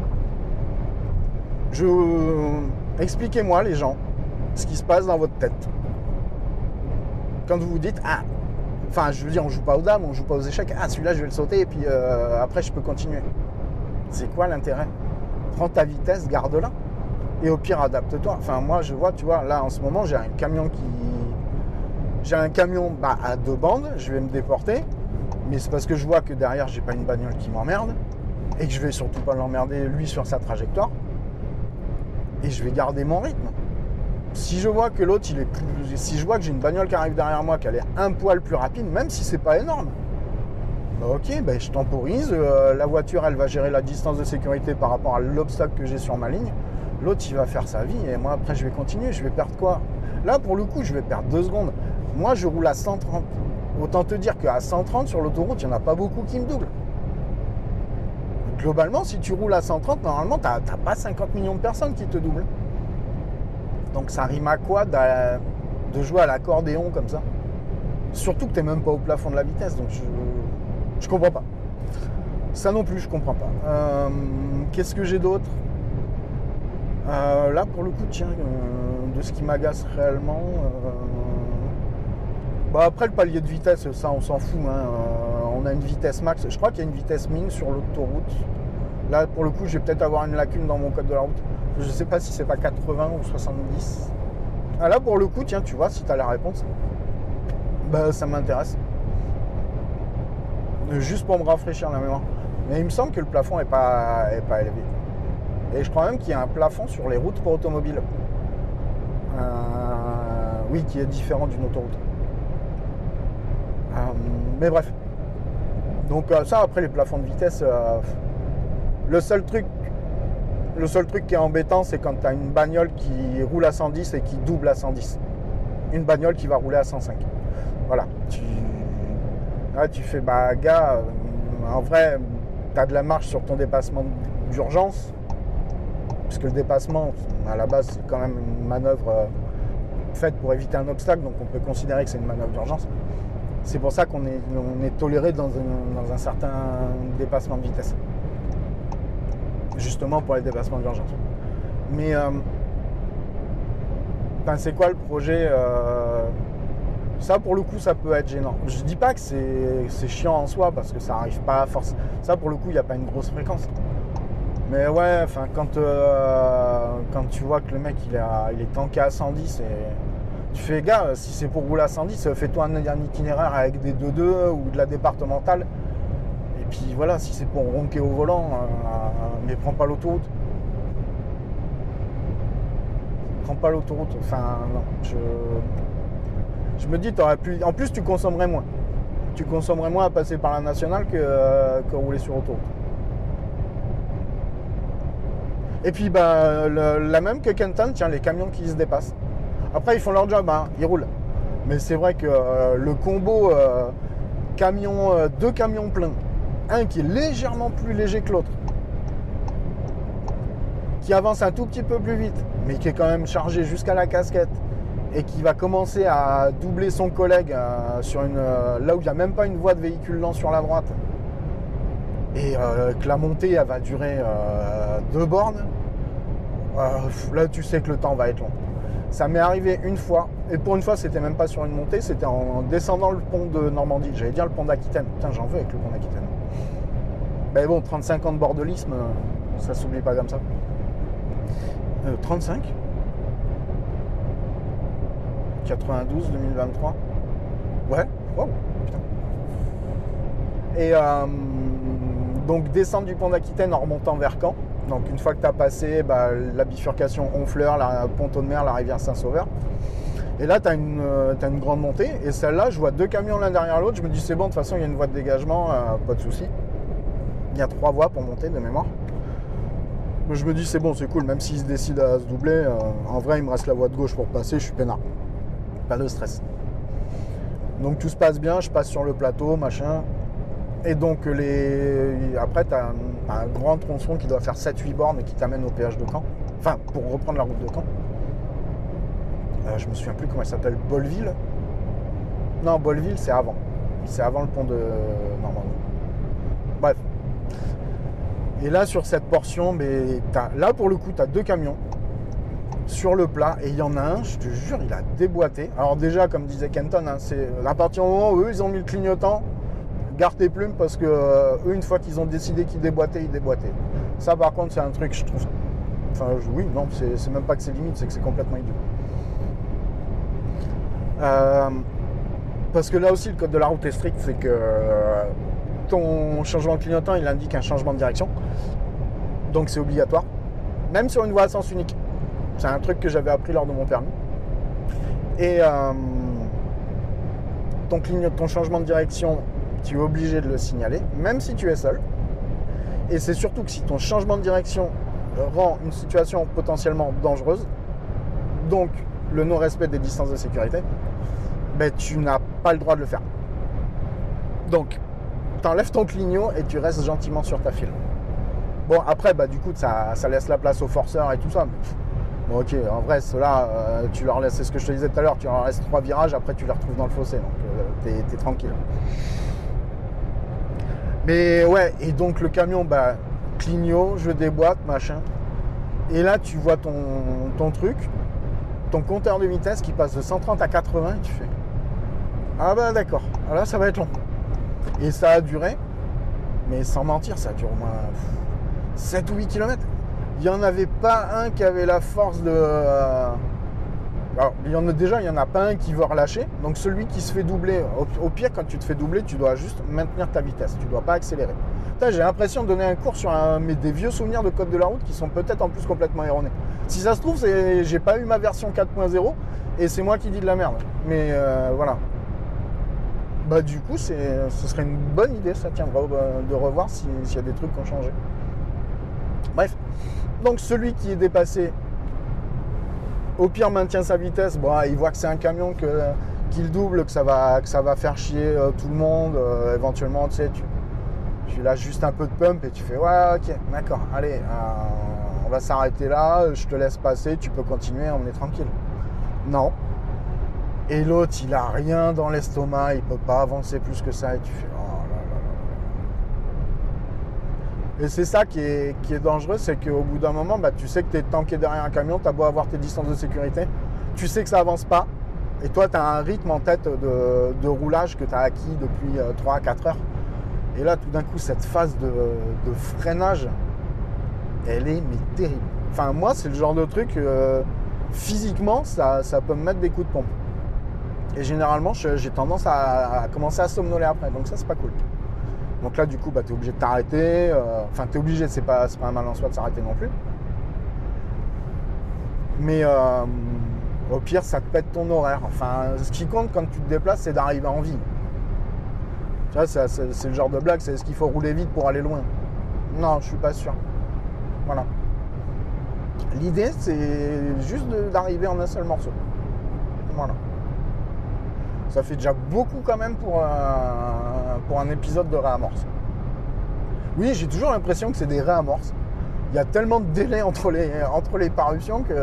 Speaker 1: Je expliquez-moi les gens ce qui se passe dans votre tête. Quand vous vous dites ah enfin je veux dire on joue pas aux dames, on joue pas aux échecs, ah celui-là je vais le sauter et puis euh, après je peux continuer. C'est quoi l'intérêt? Prends ta vitesse, garde-la. Et au pire, adapte-toi. Enfin, moi, je vois, tu vois, là, en ce moment, j'ai un camion qui. J'ai un camion bah, à deux bandes, je vais me déporter. Mais c'est parce que je vois que derrière, j'ai pas une bagnole qui m'emmerde. Et que je vais surtout pas l'emmerder, lui, sur sa trajectoire. Et je vais garder mon rythme. Si je vois que l'autre, il est plus. Si je vois que j'ai une bagnole qui arrive derrière moi, qu'elle est un poil plus rapide, même si c'est pas énorme, bah, ok, bah, je temporise. Euh, la voiture, elle va gérer la distance de sécurité par rapport à l'obstacle que j'ai sur ma ligne. L'autre, il va faire sa vie et moi, après, je vais continuer. Je vais perdre quoi? Là, pour le coup, je vais perdre deux secondes. Moi, je roule à 130. Autant te dire qu'à 130 sur l'autoroute, il n'y en a pas beaucoup qui me doublent. Globalement, si tu roules à 130, normalement, tu n'as pas 50 millions de personnes qui te doublent. Donc ça rime à quoi de jouer à l'accordéon comme ça? Surtout que tu n'es même pas au plafond de la vitesse. Donc je, je comprends pas. Ça non plus, je comprends pas. Euh, qu'est-ce que j'ai d'autre? Euh, Là, pour le coup, tiens, euh, de ce qui m'agace réellement. Bah après, le palier de vitesse, ça, on s'en fout. Hein. on a une vitesse max. Je crois qu'il y a une vitesse mine sur l'autoroute. Là, pour le coup, je vais peut-être avoir une lacune dans mon code de la route. Je sais pas si c'est pas 80 ou 70. Ah, là, pour le coup, tiens, tu vois, si tu la réponse, bah, ça m'intéresse juste pour me rafraîchir la mémoire. Mais il me semble que le plafond n'est pas, pas élevé. Et je crois même qu'il y a un plafond sur les routes pour automobiles. Euh, oui, qui est différent d'une autoroute. Euh, mais bref. Donc euh, ça, après les plafonds de vitesse, le seul truc le seul truc qui est embêtant, c'est quand tu as une bagnole qui roule à 110 et qui double à 110. Une bagnole qui va rouler à 105. Voilà. Là, tu fais, bah, gars, euh, en vrai, tu as de la marche sur ton dépassement d'urgence. Puisque le dépassement, à la base, c'est quand même une manœuvre euh, faite pour éviter un obstacle, donc on peut considérer que c'est une manœuvre d'urgence. C'est pour ça qu'on est, on est toléré dans un, certain dépassement de vitesse. Justement pour les dépassements d'urgence. Mais euh, c'est quoi le projet ça, pour le coup, ça peut être gênant. Je dis pas que c'est chiant en soi parce que ça arrive pas à force. Ça, pour le coup, il n'y a pas une grosse fréquence. Mais ouais, enfin, quand, euh, quand tu vois que le mec il, il est tanké à 110 et tu fais gars, si c'est pour rouler à 110, fais-toi un, itinéraire avec des 2-2 ou de la départementale. Puis voilà, si c'est pour ronquer au volant, euh, mais prends pas l'autoroute. Prends pas l'autoroute. Enfin, non, je. Je me dis, aurais pu. En plus, tu consommerais moins. Tu consommerais moins à passer par la nationale que, euh, rouler sur autoroute. Et puis, bah, la même que Kenton, tiens, les camions qui se dépassent. Après, ils font leur job, hein, ils roulent. Mais c'est vrai que euh, le combo euh, camion, deux camions pleins, un qui est légèrement plus léger que l'autre, qui avance un tout petit peu plus vite, mais qui est quand même chargé jusqu'à la casquette, et qui va commencer à doubler son collègue euh, sur une, euh, là où il n'y a même pas une voie de véhicule lent sur la droite, et euh, que la montée va durer deux bornes, là tu sais que le temps va être long. Ça m'est arrivé une fois, et pour une fois c'était même pas sur une montée, c'était en descendant le pont de Normandie, j'allais dire le pont d'Aquitaine, putain j'en veux avec le pont d'Aquitaine. Mais bon, 35 ans de bordelisme, ça s'oublie pas comme ça. 35 92, 2023. Ouais, wow, putain. Et euh, donc descendre du pont d'Aquitaine en remontant vers Caen. Donc une fois que tu as passé bah, la bifurcation Honfleur, la Ponton de Mer, la rivière Saint-Sauveur. Et là, tu as, euh, une grande montée. Et celle-là, je vois deux camions l'un derrière l'autre. Je me dis, c'est bon, de toute façon, il y a une voie de dégagement, euh, pas de souci. Il y a trois voies pour monter de mémoire. Je me dis, c'est bon, c'est cool, même s'ils se décident à se doubler, en vrai, il me reste la voie de gauche pour passer, je suis peinard de stress. Donc tout se passe bien, je passe sur le plateau, machin. Et donc les... après, tu as un, grand tronçon qui doit faire 7-8 bornes et qui t'amène au péage de Caen. Enfin, pour reprendre la route de Caen. euh, je me souviens plus comment il s'appelle, Bolville. Non, Bolville, c'est avant. C'est avant le pont de Normandie. Bref. Et là, sur cette portion, là, pour le coup, tu as deux camions sur le plat et il y en a un, je te jure, il a déboîté. Alors déjà, comme disait Kenton, hein, c'est à partir du moment où eux, ils ont mis le clignotant, garde tes plumes parce que euh, eux, une fois qu'ils ont décidé qu'ils déboîtaient, ils déboîtaient. Ça, par contre, c'est un truc, je trouve. Enfin, oui, non, c'est même pas que c'est limite, c'est que c'est complètement idiot. Euh, parce que là aussi, le code de la route est strict, c'est que euh, ton changement de clignotant, il indique un changement de direction. Donc c'est obligatoire. Même sur une voie à sens unique. C'est un truc que j'avais appris lors de mon permis. Et euh, ton, ton changement de direction, tu es obligé de le signaler, même si tu es seul. Et c'est surtout que si ton changement de direction rend une situation potentiellement dangereuse, donc le non-respect des distances de sécurité, ben, tu n'as pas le droit de le faire. Donc, tu enlèves ton clignot et tu restes gentiment sur ta file. Bon, après, bah, du coup, ça, laisse la place aux forceurs et tout ça. bon, ok, en vrai, ceux-là, euh, tu leur laisses, c'est ce que je te disais tout à l'heure, tu leur laisses trois virages, après tu les retrouves dans le fossé, donc euh, t'es es tranquille. Mais ouais, et donc le camion, bah, clignot, je déboîte, machin. Et là, tu vois ton, ton truc, ton compteur de vitesse qui passe de 130 à 80 et tu fais Ah bah d'accord, ah, là ça va être long. Et ça a duré, mais sans mentir, ça dure au moins 7 ou 8 km. Il n'y en avait pas un qui avait la force de. Euh, alors, il y en a déjà, il n'y en a pas un qui veut relâcher. Donc celui qui se fait doubler, au, pire, quand tu te fais doubler, tu dois juste maintenir ta vitesse. Tu ne dois pas accélérer. J'ai l'impression de donner un cours sur un, des vieux souvenirs de code de la route qui sont peut-être en plus complètement erronés. Si ça se trouve, j'ai pas eu ma version 4.0 et c'est moi qui dis de la merde. Mais euh, voilà. Bah du coup, ce serait une bonne idée, ça tiendra de revoir s'il y a des trucs qui ont changé. Bref. Donc celui qui est dépassé au pire maintient sa vitesse, bon, il voit que c'est un camion qu'il double, que ça va, faire chier euh, tout le monde, euh, éventuellement, tu sais, tu lâches juste un peu de pump et tu fais ouais ok d'accord, allez, euh, on va s'arrêter là, je te laisse passer, tu peux continuer, on est tranquille. Non. Et l'autre, il a rien dans l'estomac, il peut pas avancer plus que ça et tu fais Et c'est ça qui est, dangereux, c'est qu'au bout d'un moment, bah, tu sais que tu es tanké derrière un camion, tu as beau avoir tes distances de sécurité, tu sais que ça avance pas. Et toi, tu as un rythme en tête de, roulage que tu as acquis depuis 3 à 4 heures. Et là, tout d'un coup, cette phase de, freinage, elle est mais terrible. Enfin, moi, c'est le genre de truc, euh, physiquement, ça, peut me mettre des coups de pompe. Et généralement, j'ai tendance à, commencer à somnoler après. Donc ça, c'est pas cool. Donc là, du coup, bah, tu es obligé de t'arrêter. Euh, enfin, tu es obligé, c'est pas, pas un mal en soi de s'arrêter non plus. Mais euh, au pire, ça te pète ton horaire. Enfin, ce qui compte quand tu te déplaces, c'est d'arriver en ville. Tu vois, c'est le genre de blague, c'est est-ce qu'il faut rouler vite pour aller loin Non, je suis pas sûr. Voilà. L'idée, c'est juste d'arriver en un seul morceau. Voilà. Ça fait déjà beaucoup quand même pour un, pour un épisode de réamorce. Oui, j'ai toujours l'impression que c'est des réamorces. Il y a tellement de délai entre les, entre les parutions que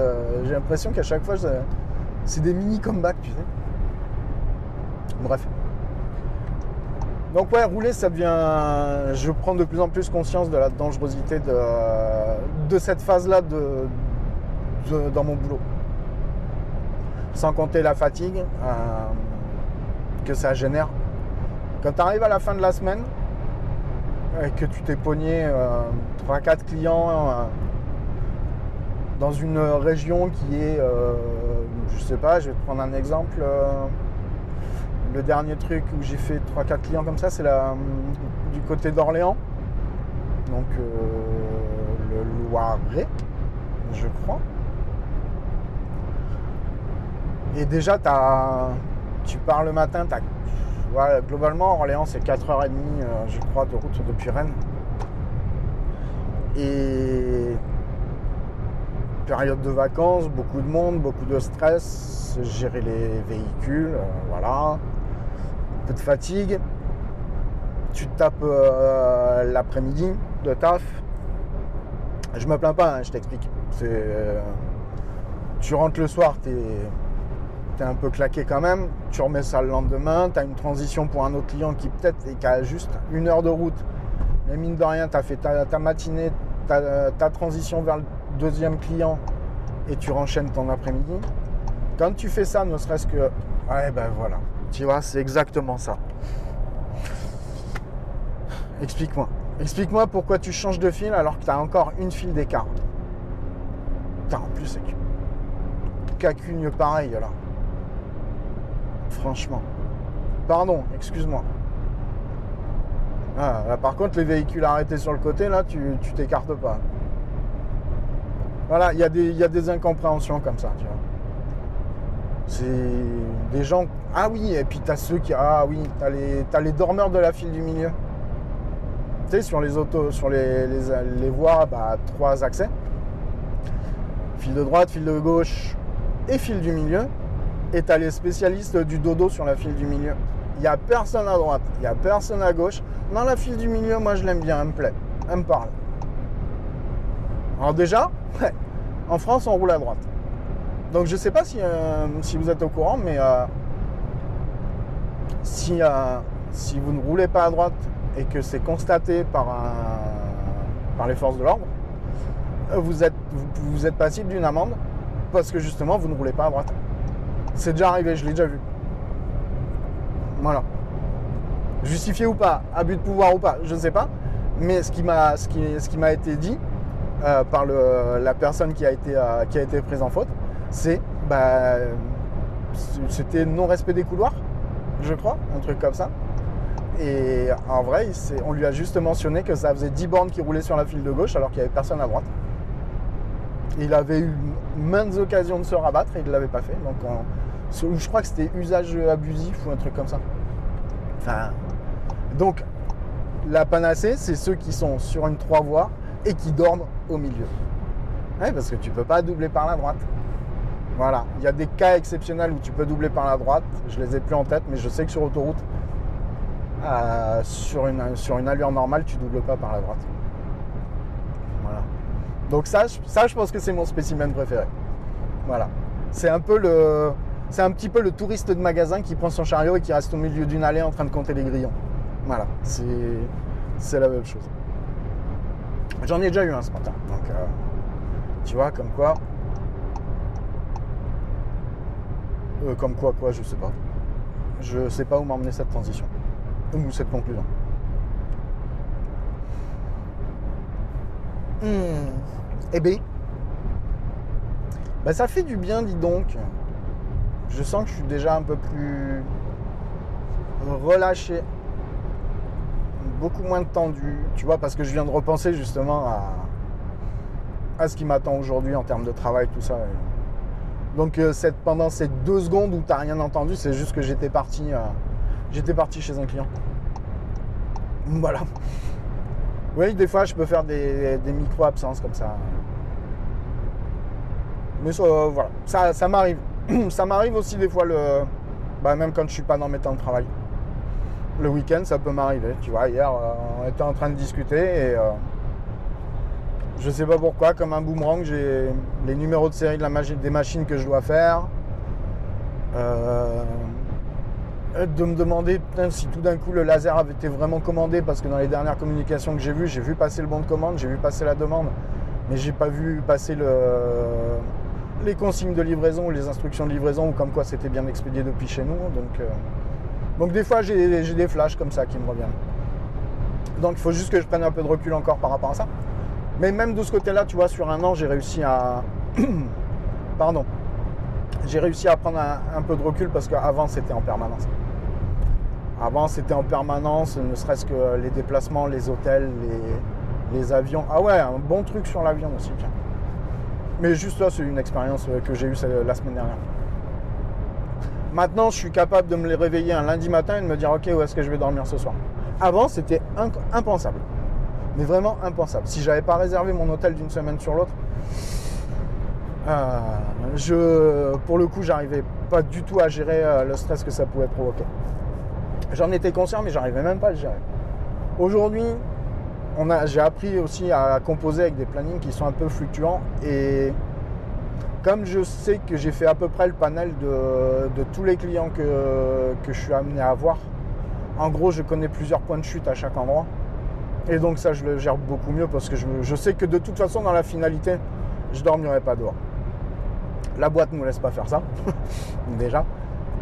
Speaker 1: j'ai l'impression qu'à chaque fois, c'est des mini comebacks, tu sais. Bref. Donc ouais, rouler, ça devient... Je prends de plus en plus conscience de la dangerosité de, de cette phase-là de, dans mon boulot. Sans compter la fatigue. Euh, que ça génère. Quand tu arrives à la fin de la semaine et que tu t'es pogné 3-4 euh, clients euh, dans une région qui est, euh, je sais pas, je vais te prendre un exemple. le dernier truc où j'ai fait 3-4 clients comme ça, c'est du côté d'Orléans. Donc le Loiret, je crois. Et déjà, tu as tu pars le matin, globalement, Orléans, c'est 4h30, euh, je crois, de route depuis Rennes. Et période de vacances, beaucoup de monde, beaucoup de stress, gérer les véhicules, euh, voilà. Un peu de fatigue. Tu te tapes euh, l'après-midi de taf. Je me plains pas, hein, je t'explique. tu rentres le soir, tu un peu claqué quand même. Tu remets ça le lendemain, tu as une transition pour un autre client qui peut-être est a juste une heure de route. Mais mine de rien, tu as fait ta, matinée, ta, ta, transition vers le deuxième client et tu renchaînes ton après-midi. Quand tu fais ça, ne serait-ce que. Ouais, ben voilà. Tu vois, c'est exactement ça. Explique-moi. Explique-moi pourquoi tu changes de fil alors que tu as encore une file d'écart. Putain, en plus, c'est que. Cacugne pareil là. Franchement. Pardon, excuse-moi. Ah, par contre, les véhicules arrêtés sur le côté, là, tu t'écartes pas. Voilà, il y, a des incompréhensions comme ça, tu. C'est des gens. Ah oui, et puis tu as ceux qui. Ah oui, tu as les, les dormeurs de la file du milieu. Tu sais, sur les autos, sur les, les, voies, bah, trois accès. File de droite, file de gauche et file du milieu. As les spécialistes du dodo sur la file du milieu. Il n'y a personne à droite, il n'y a personne à gauche. Dans la file du milieu, moi je l'aime bien, elle me plaît, elle me parle. Alors déjà, en France, on roule à droite. Donc je ne sais pas si, euh, si, vous êtes au courant, mais euh, si, euh, si vous ne roulez pas à droite et que c'est constaté par, par les forces de l'ordre, vous êtes, vous, êtes passible d'une amende parce que justement vous ne roulez pas à droite. C'est déjà arrivé, je l'ai déjà vu. Voilà. Justifié ou pas, abus de pouvoir ou pas, je ne sais pas. Mais ce qui m'a ce qui, ce qui été dit par le, la personne qui a été, a été prise en faute, c'est bah, c'était non-respect des couloirs, je crois, un truc comme ça. Et en vrai, on lui a juste mentionné que ça faisait 10 bornes qui roulaient sur la file de gauche alors qu'il n'y avait personne à droite. Il avait eu maintes occasions de se rabattre et il ne l'avait pas fait. Donc je crois que c'était usage abusif ou un truc comme ça. Enfin, donc la panacée, c'est ceux qui sont sur une trois voies et qui dorment au milieu. parce que tu ne peux pas doubler par la droite. Voilà. Il y a des cas exceptionnels où tu peux doubler par la droite. Je les ai plus en tête, mais je sais que sur autoroute, euh, sur, une, sur une allure normale, tu doubles pas par la droite. Voilà. Donc ça, ça je pense que c'est mon spécimen préféré. Voilà. C'est un peu le. C'est un petit peu le touriste de magasin qui prend son chariot et qui reste au milieu d'une allée en train de compter les grillons. Voilà, c'est la même chose. J'en ai déjà eu un ce matin. Donc, euh, tu vois, comme quoi, Euh, comme quoi, quoi, je sais pas. Je sais pas où m'emmener cette transition. Ou cette conclusion. Hmm. Eh bien, bah, ça fait du bien, dis donc. Je sens que je suis déjà un peu plus relâché, beaucoup moins tendu, tu vois, parce que je viens de repenser justement à, ce qui m'attend aujourd'hui en termes de travail, tout ça. Donc euh, pendant ces deux secondes où tu n'as rien entendu, c'est juste que j'étais parti, euh, j'étais parti chez un client. Voilà. Oui, des fois je peux faire des, micro-absences comme ça. Mais euh, voilà, ça, m'arrive. ça m'arrive aussi des fois, le, bah, même quand je suis pas dans mes temps de travail. Le week-end, ça peut m'arriver. Tu vois, hier, on était en train de discuter et je sais pas pourquoi, comme un boomerang, j'ai les numéros de série des machines que je dois faire. Euh, de me demander si tout d'un coup le laser avait été vraiment commandé parce que dans les dernières communications que j'ai vues, j'ai vu passer le bon de commande, j'ai vu passer la demande, mais j'ai pas vu passer le, les consignes de livraison ou les instructions de livraison ou comme quoi c'était bien expédié depuis chez nous. Donc, euh, donc des fois j'ai des flashs comme ça qui me reviennent. Donc il faut juste que je prenne un peu de recul encore par rapport à ça. Mais même de ce côté-là, tu vois, sur un an, j'ai réussi à. Pardon. J'ai réussi à prendre un, peu de recul parce qu'avant, c'était en permanence. Avant, c'était en permanence, ne serait-ce que les déplacements, les hôtels, les, avions. Ah ouais, un bon truc sur l'avion aussi, tiens. Mais juste là, c'est une expérience euh, que j'ai eue la semaine dernière. Maintenant, je suis capable de me réveiller un lundi matin et de me dire, ok, où est-ce que je vais dormir ce soir? Avant, c'était impensable mais vraiment impensable. Si j'avais pas réservé mon hôtel d'une semaine sur l'autre, euh, pour le coup, j'arrivais pas du tout à gérer euh, le stress que ça pouvait provoquer. J'en étais conscient, mais j'arrivais même pas à le gérer. Aujourd'hui, j'ai appris aussi à composer avec des plannings qui sont un peu fluctuants et comme je sais que j'ai fait à peu près le panel de, tous les clients que, que, je suis amené à avoir, en gros, je connais plusieurs points de chute à chaque endroit. Et donc ça, je le gère beaucoup mieux parce que je, je sais que de toute façon, dans la finalité, je dormirai pas dehors. La boîte ne nous laisse pas faire ça, déjà.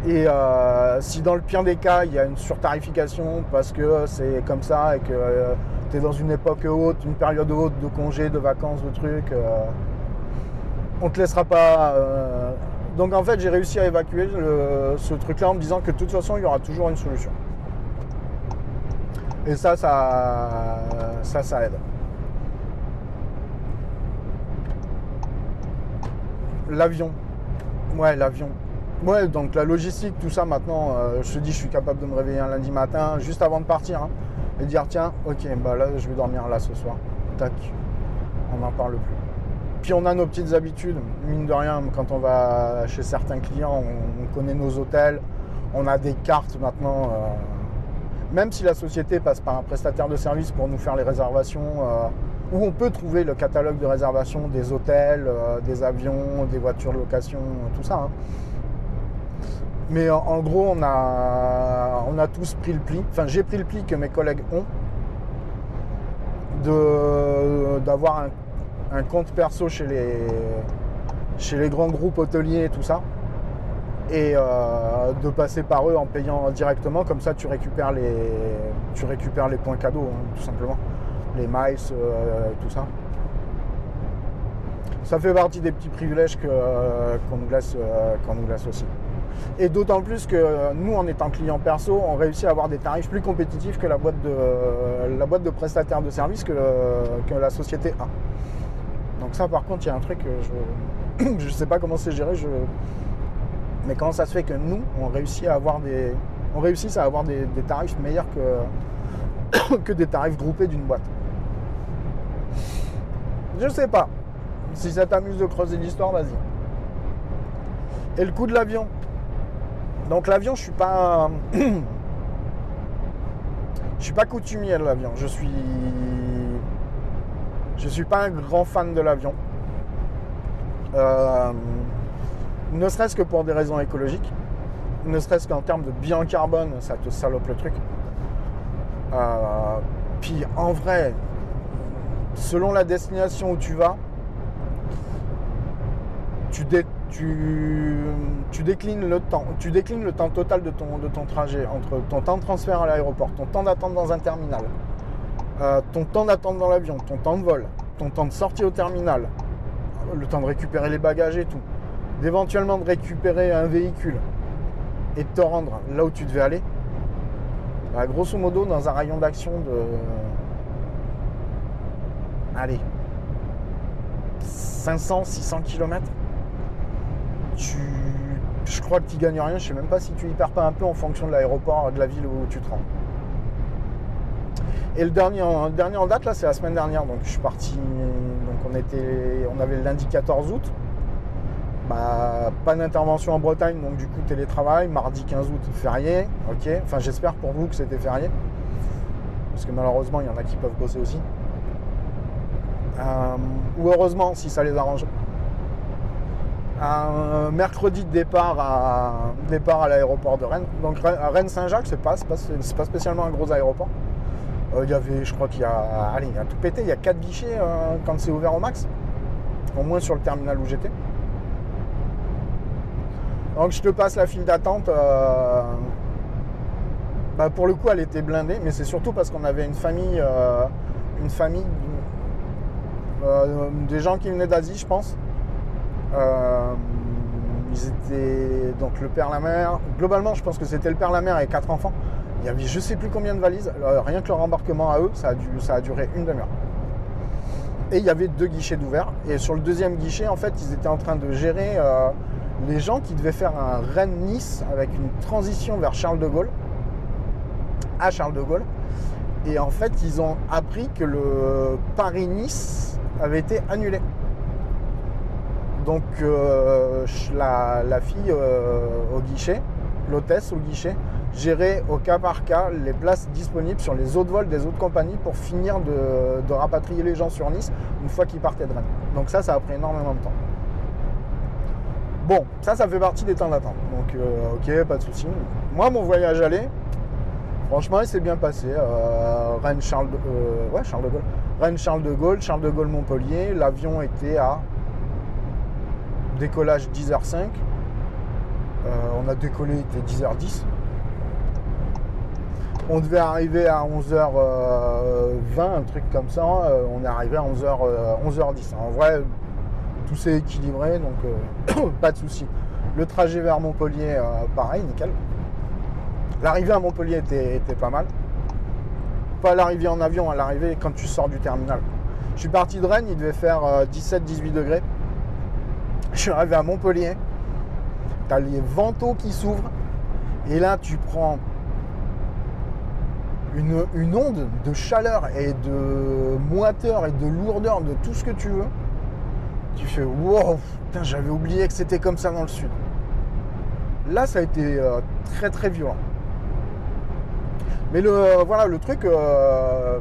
Speaker 1: Et euh, si dans le pire des cas, il y a une surtarification parce que c'est comme ça et que euh, tu es dans une époque haute, une période haute de congés, de vacances, de trucs, euh, on te laissera pas. Donc en fait, j'ai réussi à évacuer ce truc-là en me disant que de toute façon, il y aura toujours une solution. Et ça, ça, ça aide. L'avion. Ouais, l'avion. Ouais, donc la logistique, tout ça maintenant, euh, je te dis, je suis capable de me réveiller un lundi matin, juste avant de partir, hein, et dire tiens, ok, bah là, je vais dormir là ce soir. Tac, on n'en parle plus. Puis on a nos petites habitudes, mine de rien, quand on va chez certains clients, on, connaît nos hôtels, on a des cartes maintenant. Euh, même si la société passe par un prestataire de service pour nous faire les réservations, euh, où on peut trouver le catalogue de réservation des hôtels, des avions, des voitures de location, tout ça. Hein. Mais en, gros, on a, on a tous pris le pli. Enfin, j'ai pris le pli que mes collègues ont d'avoir un, compte perso chez les, chez les grands groupes hôteliers et tout ça. Et euh, de passer par eux en payant directement, comme ça tu récupères les, tu récupères les points cadeaux, hein, tout simplement. Les miles, euh, tout ça. Ça fait partie des petits privilèges nous, euh, qu'on nous laisse aussi. Et d'autant plus que nous, en étant client perso, on réussit à avoir des tarifs plus compétitifs que la boîte de, la boîte de prestataires de services que, la société a. Donc ça, par contre, il y a un truc, je ne sais pas comment c'est géré, mais comment ça se fait que nous, on réussit à avoir des, on réussit à avoir des, tarifs meilleurs que, que des tarifs groupés d'une boîte. Je sais pas. Si ça t'amuse de creuser l'histoire, vas-y. Et le coût de l'avion? Donc l'avion, je suis pas. je suis pas coutumier de l'avion. Je suis. Je suis pas un grand fan de l'avion. Euh, ne serait-ce que pour des raisons écologiques. Ne serait-ce qu'en termes de bilan carbone, ça te salope le truc. Euh, puis en vrai, selon la destination où tu vas, tu, dé tu, déclines le temps, tu déclines le temps total de ton, de ton trajet entre ton temps de transfert à l'aéroport, ton temps d'attente dans un terminal, euh, ton temps d'attente dans l'avion, ton temps de vol, ton temps de sortie au terminal, le temps de récupérer les bagages et tout, d'éventuellement de récupérer un véhicule et de te rendre là où tu devais aller. Bah, grosso modo, dans un rayon d'action de. Allez. 500-600 km je crois que tu gagnes rien. Je sais même pas si tu y perds pas un peu en fonction de l'aéroport, de la ville où tu te rends. Et le dernier, dernier en date, là, c'est la semaine dernière. Donc, je suis parti. Donc, on, était, on avait le lundi 14 août. Bah, pas d'intervention en Bretagne, donc du coup, télétravail. Mardi 15 août, férié. Ok. Enfin, j'espère pour vous que c'était férié. Parce que malheureusement, il y en a qui peuvent bosser aussi. Euh, ou heureusement, si ça les arrange un mercredi de départ à, l'aéroport de Rennes. Donc Rennes-Saint-Jacques, c'est pas, pas, pas, spécialement un gros aéroport. Euh, il y avait, je crois qu'il y a, allez, il y a tout pété, il y a quatre guichets euh, quand c'est ouvert au max, au moins sur le terminal où j'étais. Donc je te passe la file d'attente. Euh, bah, pour le coup, elle était blindée, mais c'est surtout parce qu'on avait une famille, une famille, des gens qui venaient d'Asie, je pense euh, ils étaient donc le père, la mère. Globalement, je pense que c'était le père, la mère et quatre enfants. Il y avait je sais plus combien de valises. Euh, rien que leur embarquement à eux, ça a, duré une demi-heure. Et il y avait deux guichets d'ouvert. Et sur le deuxième guichet, en fait, ils étaient en train de gérer euh, les gens qui devaient faire un Rennes-Nice avec une transition vers Charles de Gaulle. À Charles de Gaulle. Et en fait, ils ont appris que le Paris-Nice avait été annulé. Donc euh, la, fille euh, au guichet, l'hôtesse au guichet, gérait au cas par cas les places disponibles sur les autres vols des autres compagnies pour finir de, rapatrier les gens sur Nice une fois qu'ils partaient de Rennes. Donc ça, ça a pris énormément de temps. Bon, ça, ça fait partie des temps d'attente. Donc, ok, pas de souci. Moi, mon voyage aller, franchement, il s'est bien passé. Rennes Charles, de, ouais, Charles de Gaulle. Rennes Charles de Gaulle, Charles de Gaulle Montpellier. L'avion était à décollage 10h05. on a décollé, il était 10h10. On devait arriver à 11h20, un truc comme ça. Euh, on est arrivé à 11h, 11h10. En vrai, tout s'est équilibré, donc euh, pas de souci. Le trajet vers Montpellier, euh, pareil, nickel. L'arrivée à Montpellier était, pas mal. Pas l'arrivée en avion, à l'arrivée quand tu sors du terminal. Je suis parti de Rennes, il devait faire 17-18 degrés. Je suis arrivé à Montpellier. Tu as les vantaux qui s'ouvrent. Et là, tu prends une, onde de chaleur et de moiteur et de lourdeur, de tout ce que tu veux. Tu fais wow, putain, j'avais oublié que c'était comme ça dans le sud. Là, ça a été euh, très très violent. Mais le voilà, le truc, euh,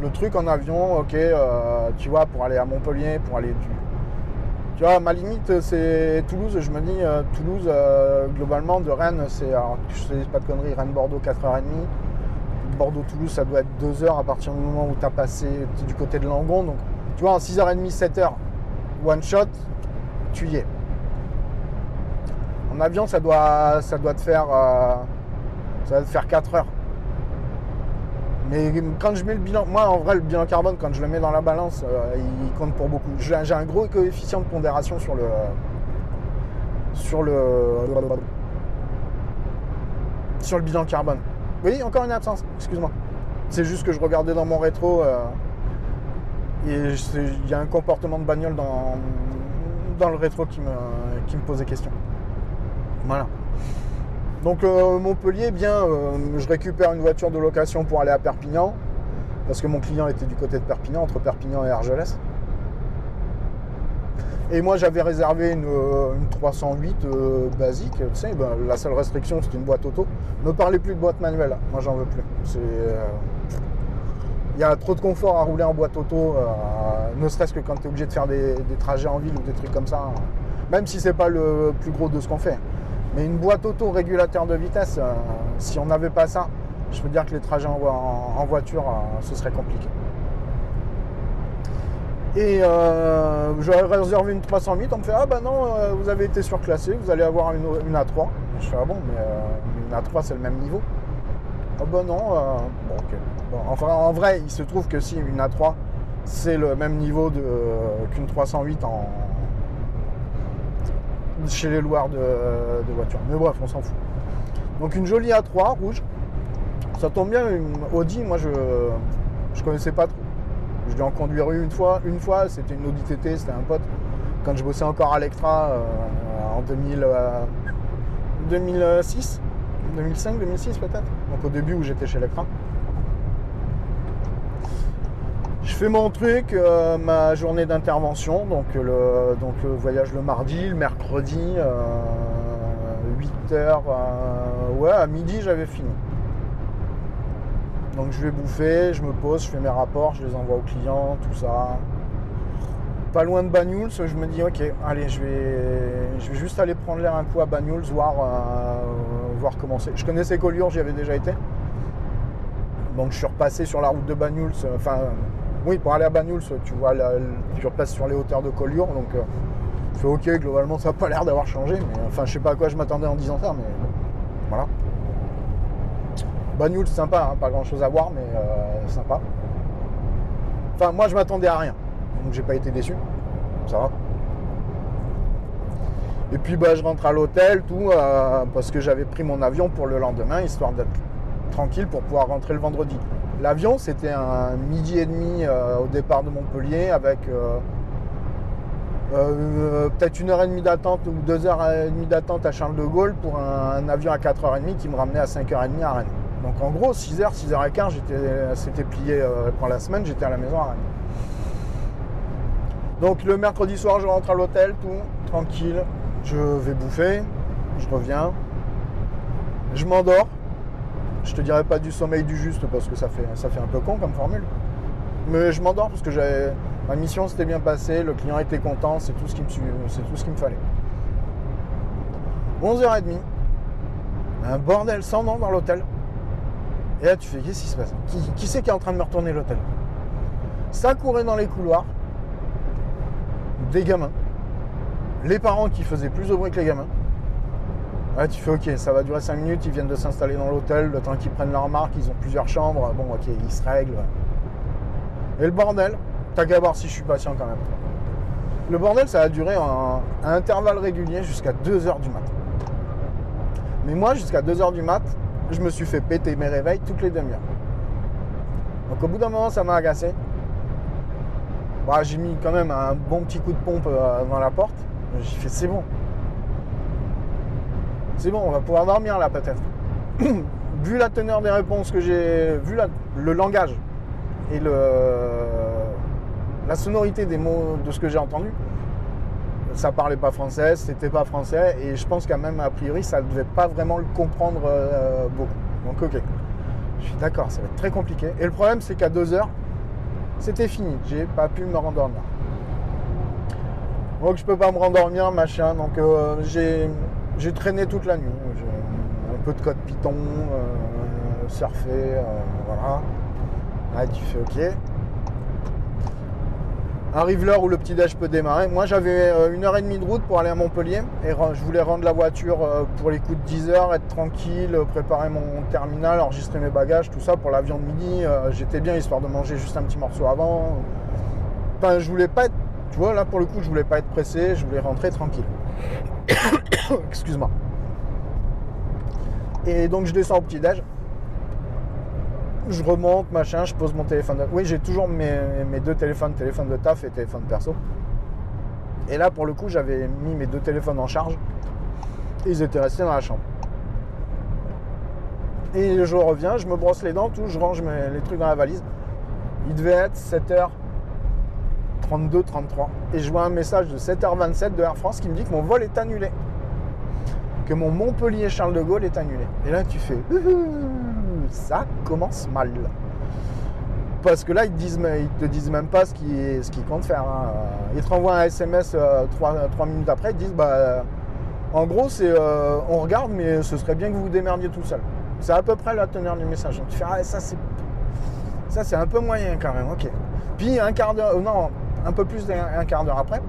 Speaker 1: le truc en avion, ok, euh, tu vois, pour aller à Montpellier, pour aller du. Tu vois, ma limite, c'est Toulouse. Je me dis, Toulouse, globalement, de Rennes, c'est, je sais pas de conneries, Rennes-Bordeaux, 4h30. Bordeaux-Toulouse, ça doit être 2 heures à partir du moment où tu as passé du côté de Langon. Donc, tu vois, en 6h30, 7h, one shot, tu y es. En avion, ça doit, doit te faire, euh, ça va te faire 4 heures. Mais quand je mets le bilan, moi en vrai, le bilan carbone, quand je le mets dans la balance, euh, il compte pour beaucoup. J'ai un gros coefficient de pondération sur le, sur le, sur le bilan carbone. Oui, encore une absence, excuse-moi. C'est juste que je regardais dans mon rétro euh, et il y a un comportement de bagnole dans, dans le rétro qui me, qui me posait question. Voilà. Donc euh, Montpellier, bien, euh, je récupère une voiture de location pour aller à Perpignan, parce que mon client était du côté de Perpignan, entre Perpignan et Argelès. Et moi, j'avais réservé une, 308 euh, basique. Tu sais, ben, la seule restriction, c'est une boîte auto. Ne parlez plus de boîte manuelle. Moi, j'en veux plus. Il y a trop de confort à rouler en boîte auto, ne serait-ce que quand tu es obligé de faire des, trajets en ville ou des trucs comme ça. Même si c'est pas le plus gros de ce qu'on fait. Mais une boîte auto régulateur de vitesse, si on n'avait pas ça, je peux dire que les trajets en voiture, ce serait compliqué. Et euh, j'aurais réservé une 308, on me fait Ah bah non, euh, vous avez été surclassé, vous allez avoir une, A3. Je fais Ah bon, mais euh, une A3 c'est le même niveau. Ah bah non, bon ok. enfin en vrai, il se trouve que si une A3 c'est le même niveau qu'une 308 en, chez les loueurs de, voitures. Mais bref, on s'en fout. Donc une jolie A3 rouge. Ça tombe bien, une Audi, moi je je connaissais pas trop. Je l'ai en conduire une fois. Une fois, c'était une Audi TT, c'était un pote. Quand je bossais encore à l'Ectra euh, en 2006, 2005, 2006 peut-être. Donc au début où j'étais chez l'Ectra. Je fais mon truc, euh, ma journée d'intervention, donc le, donc voyage le mardi, le mercredi, 8h, euh, ouais, à midi j'avais fini. Donc je vais bouffer, je me pose, je fais mes rapports, je les envoie aux clients, tout ça. Pas loin de Banyuls, je me dis ok, allez, je vais, je vais juste aller prendre l'air un coup à Banyuls, voir, euh, voir comment c'est. Je connaissais Collioure, j'y avais déjà été. Donc je suis repassé sur la route de Banyuls, enfin oui pour aller à Banyuls, tu vois, tu repasses sur les hauteurs de Collioure, donc euh, je fais ok, globalement ça n'a pas l'air d'avoir changé, mais enfin je sais pas à quoi je m'attendais en disant ça, mais voilà. Bagnoul, sympa, hein, pas grand chose à voir, mais euh, sympa. Enfin, moi, je m'attendais à rien. Donc, j'ai pas été déçu. Ça va. Et puis, bah, je rentre à l'hôtel, tout, euh, parce que j'avais pris mon avion pour le lendemain, histoire d'être tranquille pour pouvoir rentrer le vendredi. L'avion, c'était un midi et demi euh, au départ de Montpellier avec peut-être une heure et demie d'attente ou deux heures et demie d'attente à Charles de Gaulle pour un, avion à 4h30 qui me ramenait à 5h30 à Rennes. Donc en gros, 6h, 6h15, c'était plié euh, pour la semaine, j'étais à la maison à Rennes. Donc le mercredi soir, je rentre à l'hôtel, tout, tranquille. Je vais bouffer, je reviens, je m'endors. Je te dirais pas du sommeil du juste parce que ça fait, un peu con comme formule. Mais je m'endors parce que ma mission s'était bien passée, le client était content, c'est tout ce qui me, c'est qu'il me fallait. 11h30. Un bordel sans nom dans l'hôtel. Et là, tu fais, qu'est-ce qui se passe? Qui, qui c'est qui est en train de me retourner l'hôtel? Ça courait dans les couloirs. Des gamins. Les parents qui faisaient plus de bruit que les gamins. Tu fais, ok, ça va durer 5 minutes, ils viennent de s'installer dans l'hôtel, le temps qu'ils prennent leur marque, ils ont plusieurs chambres. Bon, ok, ils se règlent. Et le bordel, t'as qu'à voir si je suis patient quand même. Le bordel, ça a duré à un intervalle régulier jusqu'à 2h du matin. Mais moi, jusqu'à 2h du mat, je me suis fait péter mes réveils toutes les demi-heures. Donc au bout d'un moment, ça m'a agacé. Bah, j'ai mis quand même un bon petit coup de pompe euh, dans la porte. J'ai fait c'est bon. C'est bon, on va pouvoir dormir là peut-être. vu la teneur des réponses que j'ai, vu le langage et la sonorité des mots de ce que j'ai entendu, ça parlait pas français, c'était pas français, et je pense qu'à même a priori, ça ne devait pas vraiment le comprendre euh, beaucoup. Donc ok, je suis d'accord, ça va être très compliqué. Et le problème, c'est qu'à 2 heures, c'était fini, j'ai pas pu me rendormir. Donc je peux pas me rendormir, machin, donc euh, j'ai traîné toute la nuit. Un peu de code Python, euh, surfer, voilà. Là, tu fais ok. Arrive l'heure où le petit déj peut démarrer. Moi, j'avais euh, une heure et demie de route pour aller à Montpellier et je voulais rendre la voiture euh, pour les coups de 10 heures, être tranquille, euh, préparer mon terminal, enregistrer mes bagages, tout ça pour l'avion de midi. J'étais bien histoire de manger juste un petit morceau avant. Enfin, je voulais pas être, tu vois, là pour le coup, je voulais pas être pressé, je voulais rentrer tranquille. Excuse-moi. Et donc, je descends au petit déj je remonte, machin, je pose mon téléphone. Oui, j'ai toujours mes, deux téléphones, téléphone de taf et téléphone perso. Et là, pour le coup, j'avais mis mes deux téléphones en charge. Ils étaient restés dans la chambre. Et je reviens, je me brosse les dents, tout, je range les trucs dans la valise. Il devait être 7h32, 33. Et je vois un message de 7h27 de Air France qui me dit que mon vol est annulé. Que mon Montpellier Charles de Gaulle est annulé. Et là, tu fais ça commence mal. Parce que là, ils, disent, ils te disent même pas ce qu'ils comptent faire. Hein. Ils te renvoient un SMS 3, euh, minutes après, ils te disent bah, en gros, c'est euh, on regarde, mais ce serait bien que vous vous démerdiez tout seul. C'est à peu près la teneur du message. tu fais ah, ça, c'est ça, c'est un peu moyen quand même. Ok. Puis un quart d'heure, non, un peu plus d'un quart d'heure après,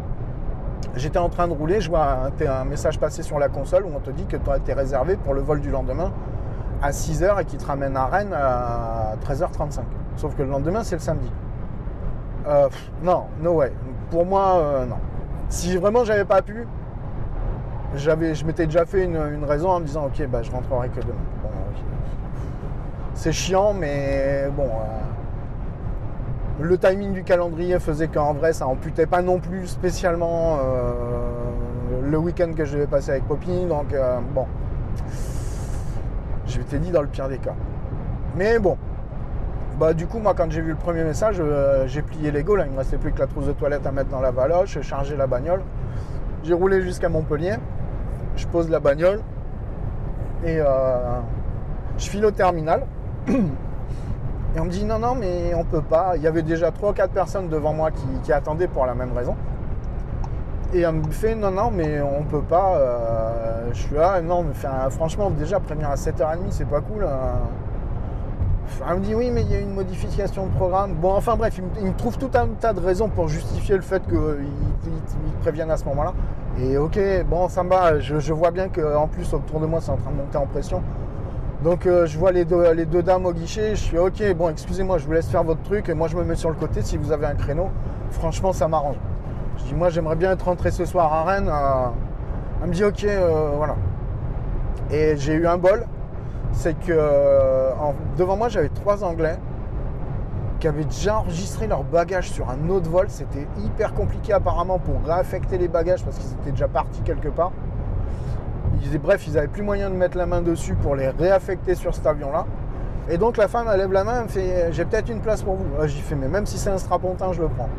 Speaker 1: j'étais en train de rouler, je vois un, message passer sur la console où on te dit que tu as été réservé pour le vol du lendemain à 6h et qui te ramène à Rennes à 13h35. Sauf que le lendemain, c'est le samedi. Euh, non, no way. Pour moi, euh, non. Si vraiment j'avais pas pu, j'avais, je m'étais déjà fait une, raison en me disant ok, bah, je rentrerai que demain. C'est chiant, mais bon. Euh, le timing du calendrier faisait qu'en vrai, ça amputait pas non plus spécialement le week-end que je devais passer avec Poppy. Donc, bon. Je t'ai dit dans le pire des cas. Mais bon. Bah du coup moi quand j'ai vu le premier message, euh, j'ai plié l'ego là, il me restait plus que la trousse de toilette à mettre dans la valoche, chargé la bagnole. J'ai roulé jusqu'à Montpellier. Je pose la bagnole et euh, je file au terminal. Et on me dit non, non, mais on peut pas. Il y avait déjà 3 ou 4 personnes devant moi qui attendaient pour la même raison. Et elle me fait non, non, mais on peut pas. Euh, je suis là, non, mais franchement, déjà, prévenir à 7h30, c'est pas cool. Hein. Elle me dit oui, mais il y a une modification de programme. Bon, enfin bref, il me, trouve tout un tas de raisons pour justifier le fait qu'ils il, préviennent à ce moment-là. Et ok, bon, ça me va. Je, vois bien qu'en plus, autour de moi, c'est en train de monter en pression. Donc euh, je vois les deux, dames au guichet, je suis ok, bon excusez-moi, je vous laisse faire votre truc et moi je me mets sur le côté si vous avez un créneau. Franchement ça m'arrange. Je dis, moi, j'aimerais bien être rentré ce soir à Rennes. Elle me dit, ok, euh, voilà. Et j'ai eu un bol. C'est que euh, devant moi, j'avais trois Anglais qui avaient déjà enregistré leurs bagages sur un autre vol. C'était hyper compliqué apparemment pour réaffecter les bagages parce qu'ils étaient déjà partis quelque part. Ils bref, ils n'avaient plus moyen de mettre la main dessus pour les réaffecter sur cet avion-là. Et donc la femme, elle lève la main, elle me fait, j'ai peut-être une place pour vous. J'y fais, mais même si c'est un strapontin, je le prends.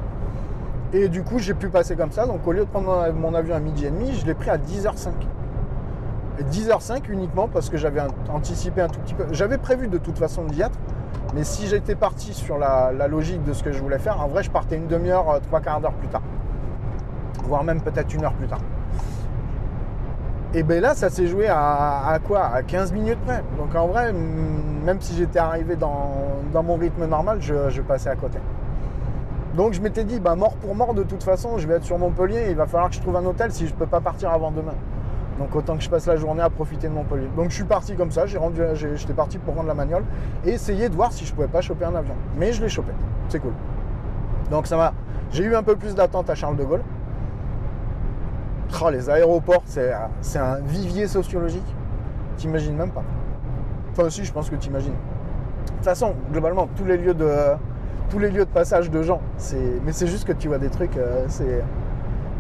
Speaker 1: Et du coup, j'ai pu passer comme ça. Donc, au lieu de prendre mon avion à midi et demi, je l'ai pris à 10h05. Et 10h05 uniquement parce que j'avais anticipé un tout petit peu. J'avais prévu de toute façon d'y être. Mais si j'étais parti sur la, logique de ce que je voulais faire, en vrai, je partais une demi-heure, euh, trois quarts d'heure plus tard. Voire même peut-être une heure plus tard. Et ben là, ça s'est joué à, quoi? À 15 minutes près. Donc en vrai, même si j'étais arrivé dans, mon rythme normal, je, passais à côté. Donc je m'étais dit, bah, mort pour mort, de toute façon, je vais être sur Montpellier, il va falloir que je trouve un hôtel si je ne peux pas partir avant demain. Donc autant que je passe la journée à profiter de Montpellier. Donc je suis parti comme ça, j'étais parti pour rendre la magnole et essayer de voir si je pouvais pas choper un avion. Mais je l'ai chopé, c'est cool. Donc ça m'a. J'ai eu un peu plus d'attente à Charles de Gaulle. Oh, les aéroports, c'est un vivier sociologique. T'imagines même pas. Enfin aussi, je pense que t'imagines. De toute façon, globalement, tous les lieux de, tous les lieux de passage de gens, mais c'est juste que tu vois des trucs, euh,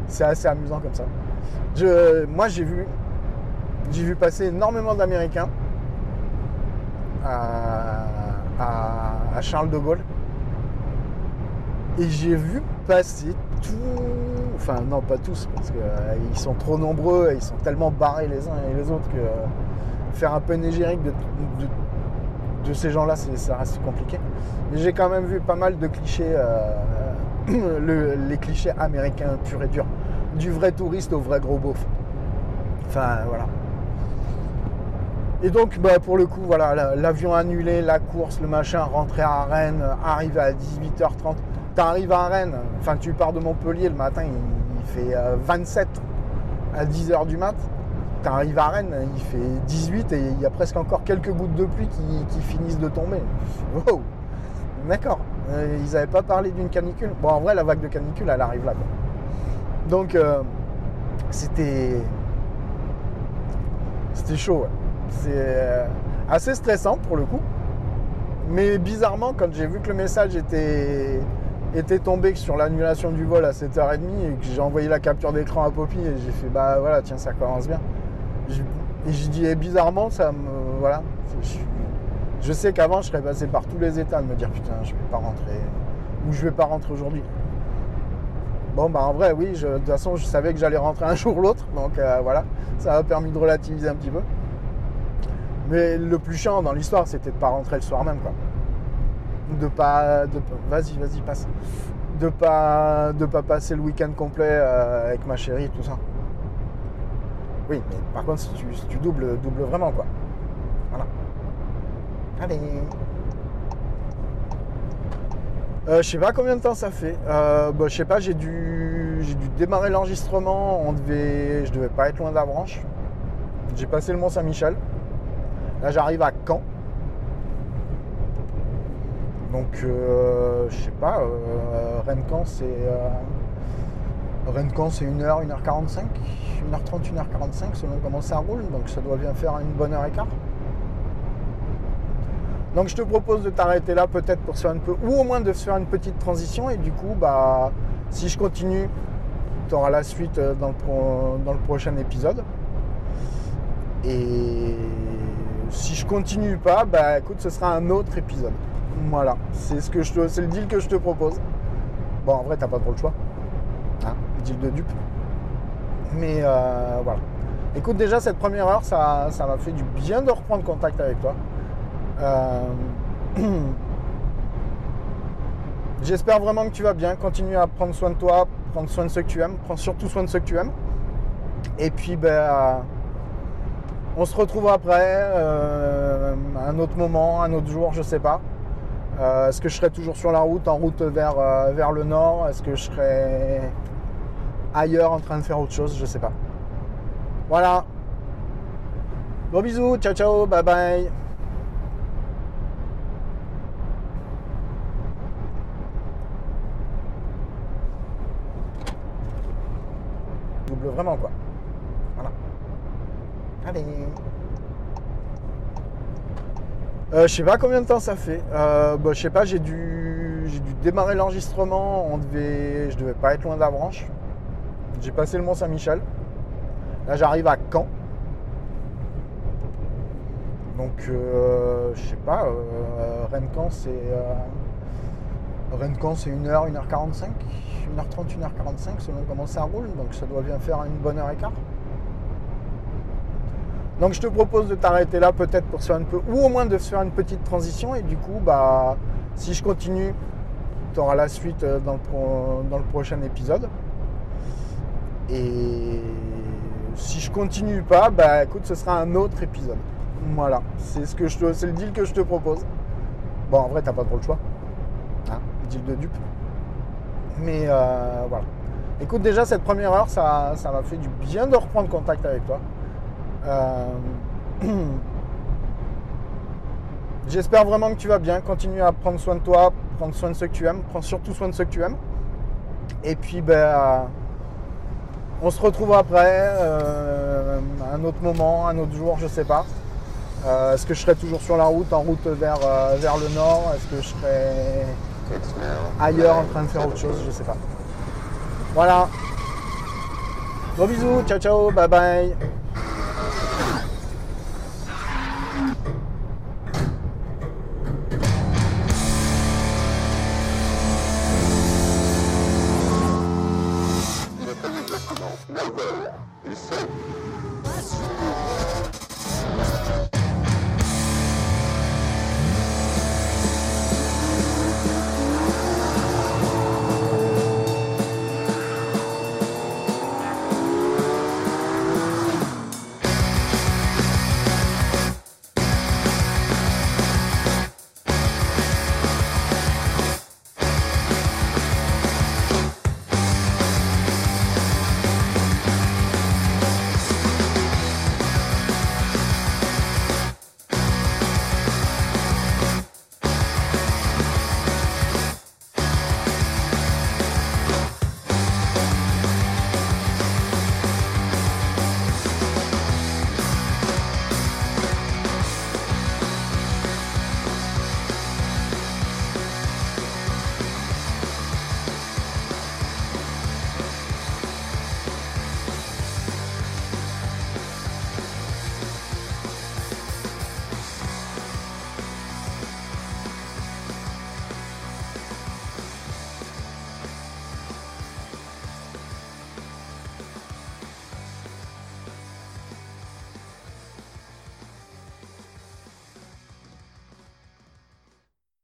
Speaker 1: c'est assez amusant comme ça. Je, moi, j'ai vu, j'ai vu passer énormément d'Américains à, Charles de Gaulle. Et j'ai vu passer tout. Enfin, non, pas tous, parce qu'ils euh, sont trop nombreux et ils sont tellement barrés les uns et les autres que euh, faire un peu négérique de, de, ces gens-là, ça reste compliqué. Mais j'ai quand même vu pas mal de clichés, euh, les clichés américains purs et durs du vrai touriste au vrai gros beauf. Enfin, voilà. Et donc, bah, pour le coup, voilà, l'avion annulé, la course, le machin, rentrer à Rennes, arriver à 18h30. T'arrives à Rennes, enfin, tu pars de Montpellier le matin, il, fait 27 euh, à 10h du mat. T'arrives à Rennes, il fait 18 et il y a presque encore quelques gouttes de pluie qui, finissent de tomber. D'accord. Euh, ils n'avaient pas parlé d'une canicule. Bon, en vrai, la vague de canicule, elle arrive là. Donc, euh, c'était. C'était chaud, C'est euh, assez stressant pour le coup. Mais bizarrement, quand j'ai vu que le message était, était tombé sur l'annulation du vol à 7h30 et que j'ai envoyé la capture d'écran à Poppy et j'ai fait bah voilà, tiens, ça commence bien. Et j'ai dit, bizarrement, ça me. Voilà. Je, sais qu'avant, je serais passé par tous les états de me dire putain, je vais pas rentrer. Ou je vais pas rentrer aujourd'hui. Bon, bah en vrai, oui, de toute façon, je savais que j'allais rentrer un jour ou l'autre, donc euh, voilà, ça m'a permis de relativiser un petit peu. Mais le plus chiant dans l'histoire, c'était de pas rentrer le soir même, quoi. De pas. De, vas-y, vas-y, passe. De pas, de pas passer le week-end complet euh, avec ma chérie, tout ça. Oui, mais par contre, si tu, si tu doubles, double vraiment, quoi. Voilà. Allez. Euh, je sais pas combien de temps ça fait. Euh, bah, je sais pas, j'ai dû, dû démarrer l'enregistrement. On devait, je devais pas être loin d'Avranches. J'ai passé le Mont Saint-Michel. Là, j'arrive à Caen. Donc, euh, je sais pas, euh, Rennes-Caen, c'est. Rennes-Caen, c'est 1h, 1h45, 1h30, 1h45 selon comment ça roule. Donc, ça doit bien faire une bonne heure et quart. Donc je te propose de t'arrêter là peut-être pour se faire un peu, ou au moins de faire une petite transition et du coup bah si je continue, tu auras la suite euh, dans le, dans le prochain épisode. Et si je continue pas, bah écoute, ce sera un autre épisode. Voilà, c'est ce le deal que je te propose. Bon, en vrai, t'as pas trop le choix. Hein, deal de dupe. Mais euh, voilà. Écoute, déjà cette première heure, ça, ça m'a fait du bien de reprendre contact avec toi. Euh, j'espère vraiment que tu vas bien. Continue à prendre soin de toi, prendre soin de ceux que tu aimes, prends surtout soin de ceux que tu aimes. Et puis, ben, on se retrouve après, euh, un autre moment, un autre jour, je sais pas. Euh, est-ce que je serai toujours sur la route, en route vers, vers le nord? Est-ce que je serai ailleurs en train de faire autre chose? Je sais pas. Voilà. Bon bisous, ciao ciao, bye bye. vraiment quoi. Voilà. Allez. Euh, je sais pas combien de temps ça fait. Euh, bah, je sais pas, j'ai dû, j'ai dû démarrer l'enregistrement. On devait, je devais pas être loin d'Avranches. J'ai passé le Mont Saint-Michel. Là, j'arrive à Caen. Donc, euh, je sais pas, Rennes-Caen, c'est. Rennes-Caen, c'est 1h, 1h45. 1h30, 1h45 selon comment ça roule, donc ça doit bien faire une bonne heure et quart. Donc je te propose de t'arrêter là peut-être pour faire un peu, ou au moins de faire une petite transition et du coup bah si je continue, tu auras la suite euh, dans le, dans le prochain épisode. Et si je continue pas, bah écoute, ce sera un autre épisode. Voilà, c'est ce le deal que je te propose. Bon, en vrai, t'as pas trop le choix. Hein, deal de dupe. Mais euh, voilà. Écoute, déjà, cette première heure, ça ça m'a fait du bien de reprendre contact avec toi. Euh, J'espère vraiment que tu vas bien. Continue à prendre soin de toi, prendre soin de ceux que tu aimes. Prends surtout soin de ceux que tu aimes. Et puis, ben, euh, on se retrouve après, euh, à un autre moment, un autre jour, je sais pas. Euh, Est-ce que je serai toujours sur la route, en route vers, euh, vers le nord? Est-ce que je serai ailleurs en train de faire autre chose? Je sais pas. Voilà. Gros bisous, ciao ciao, bye bye.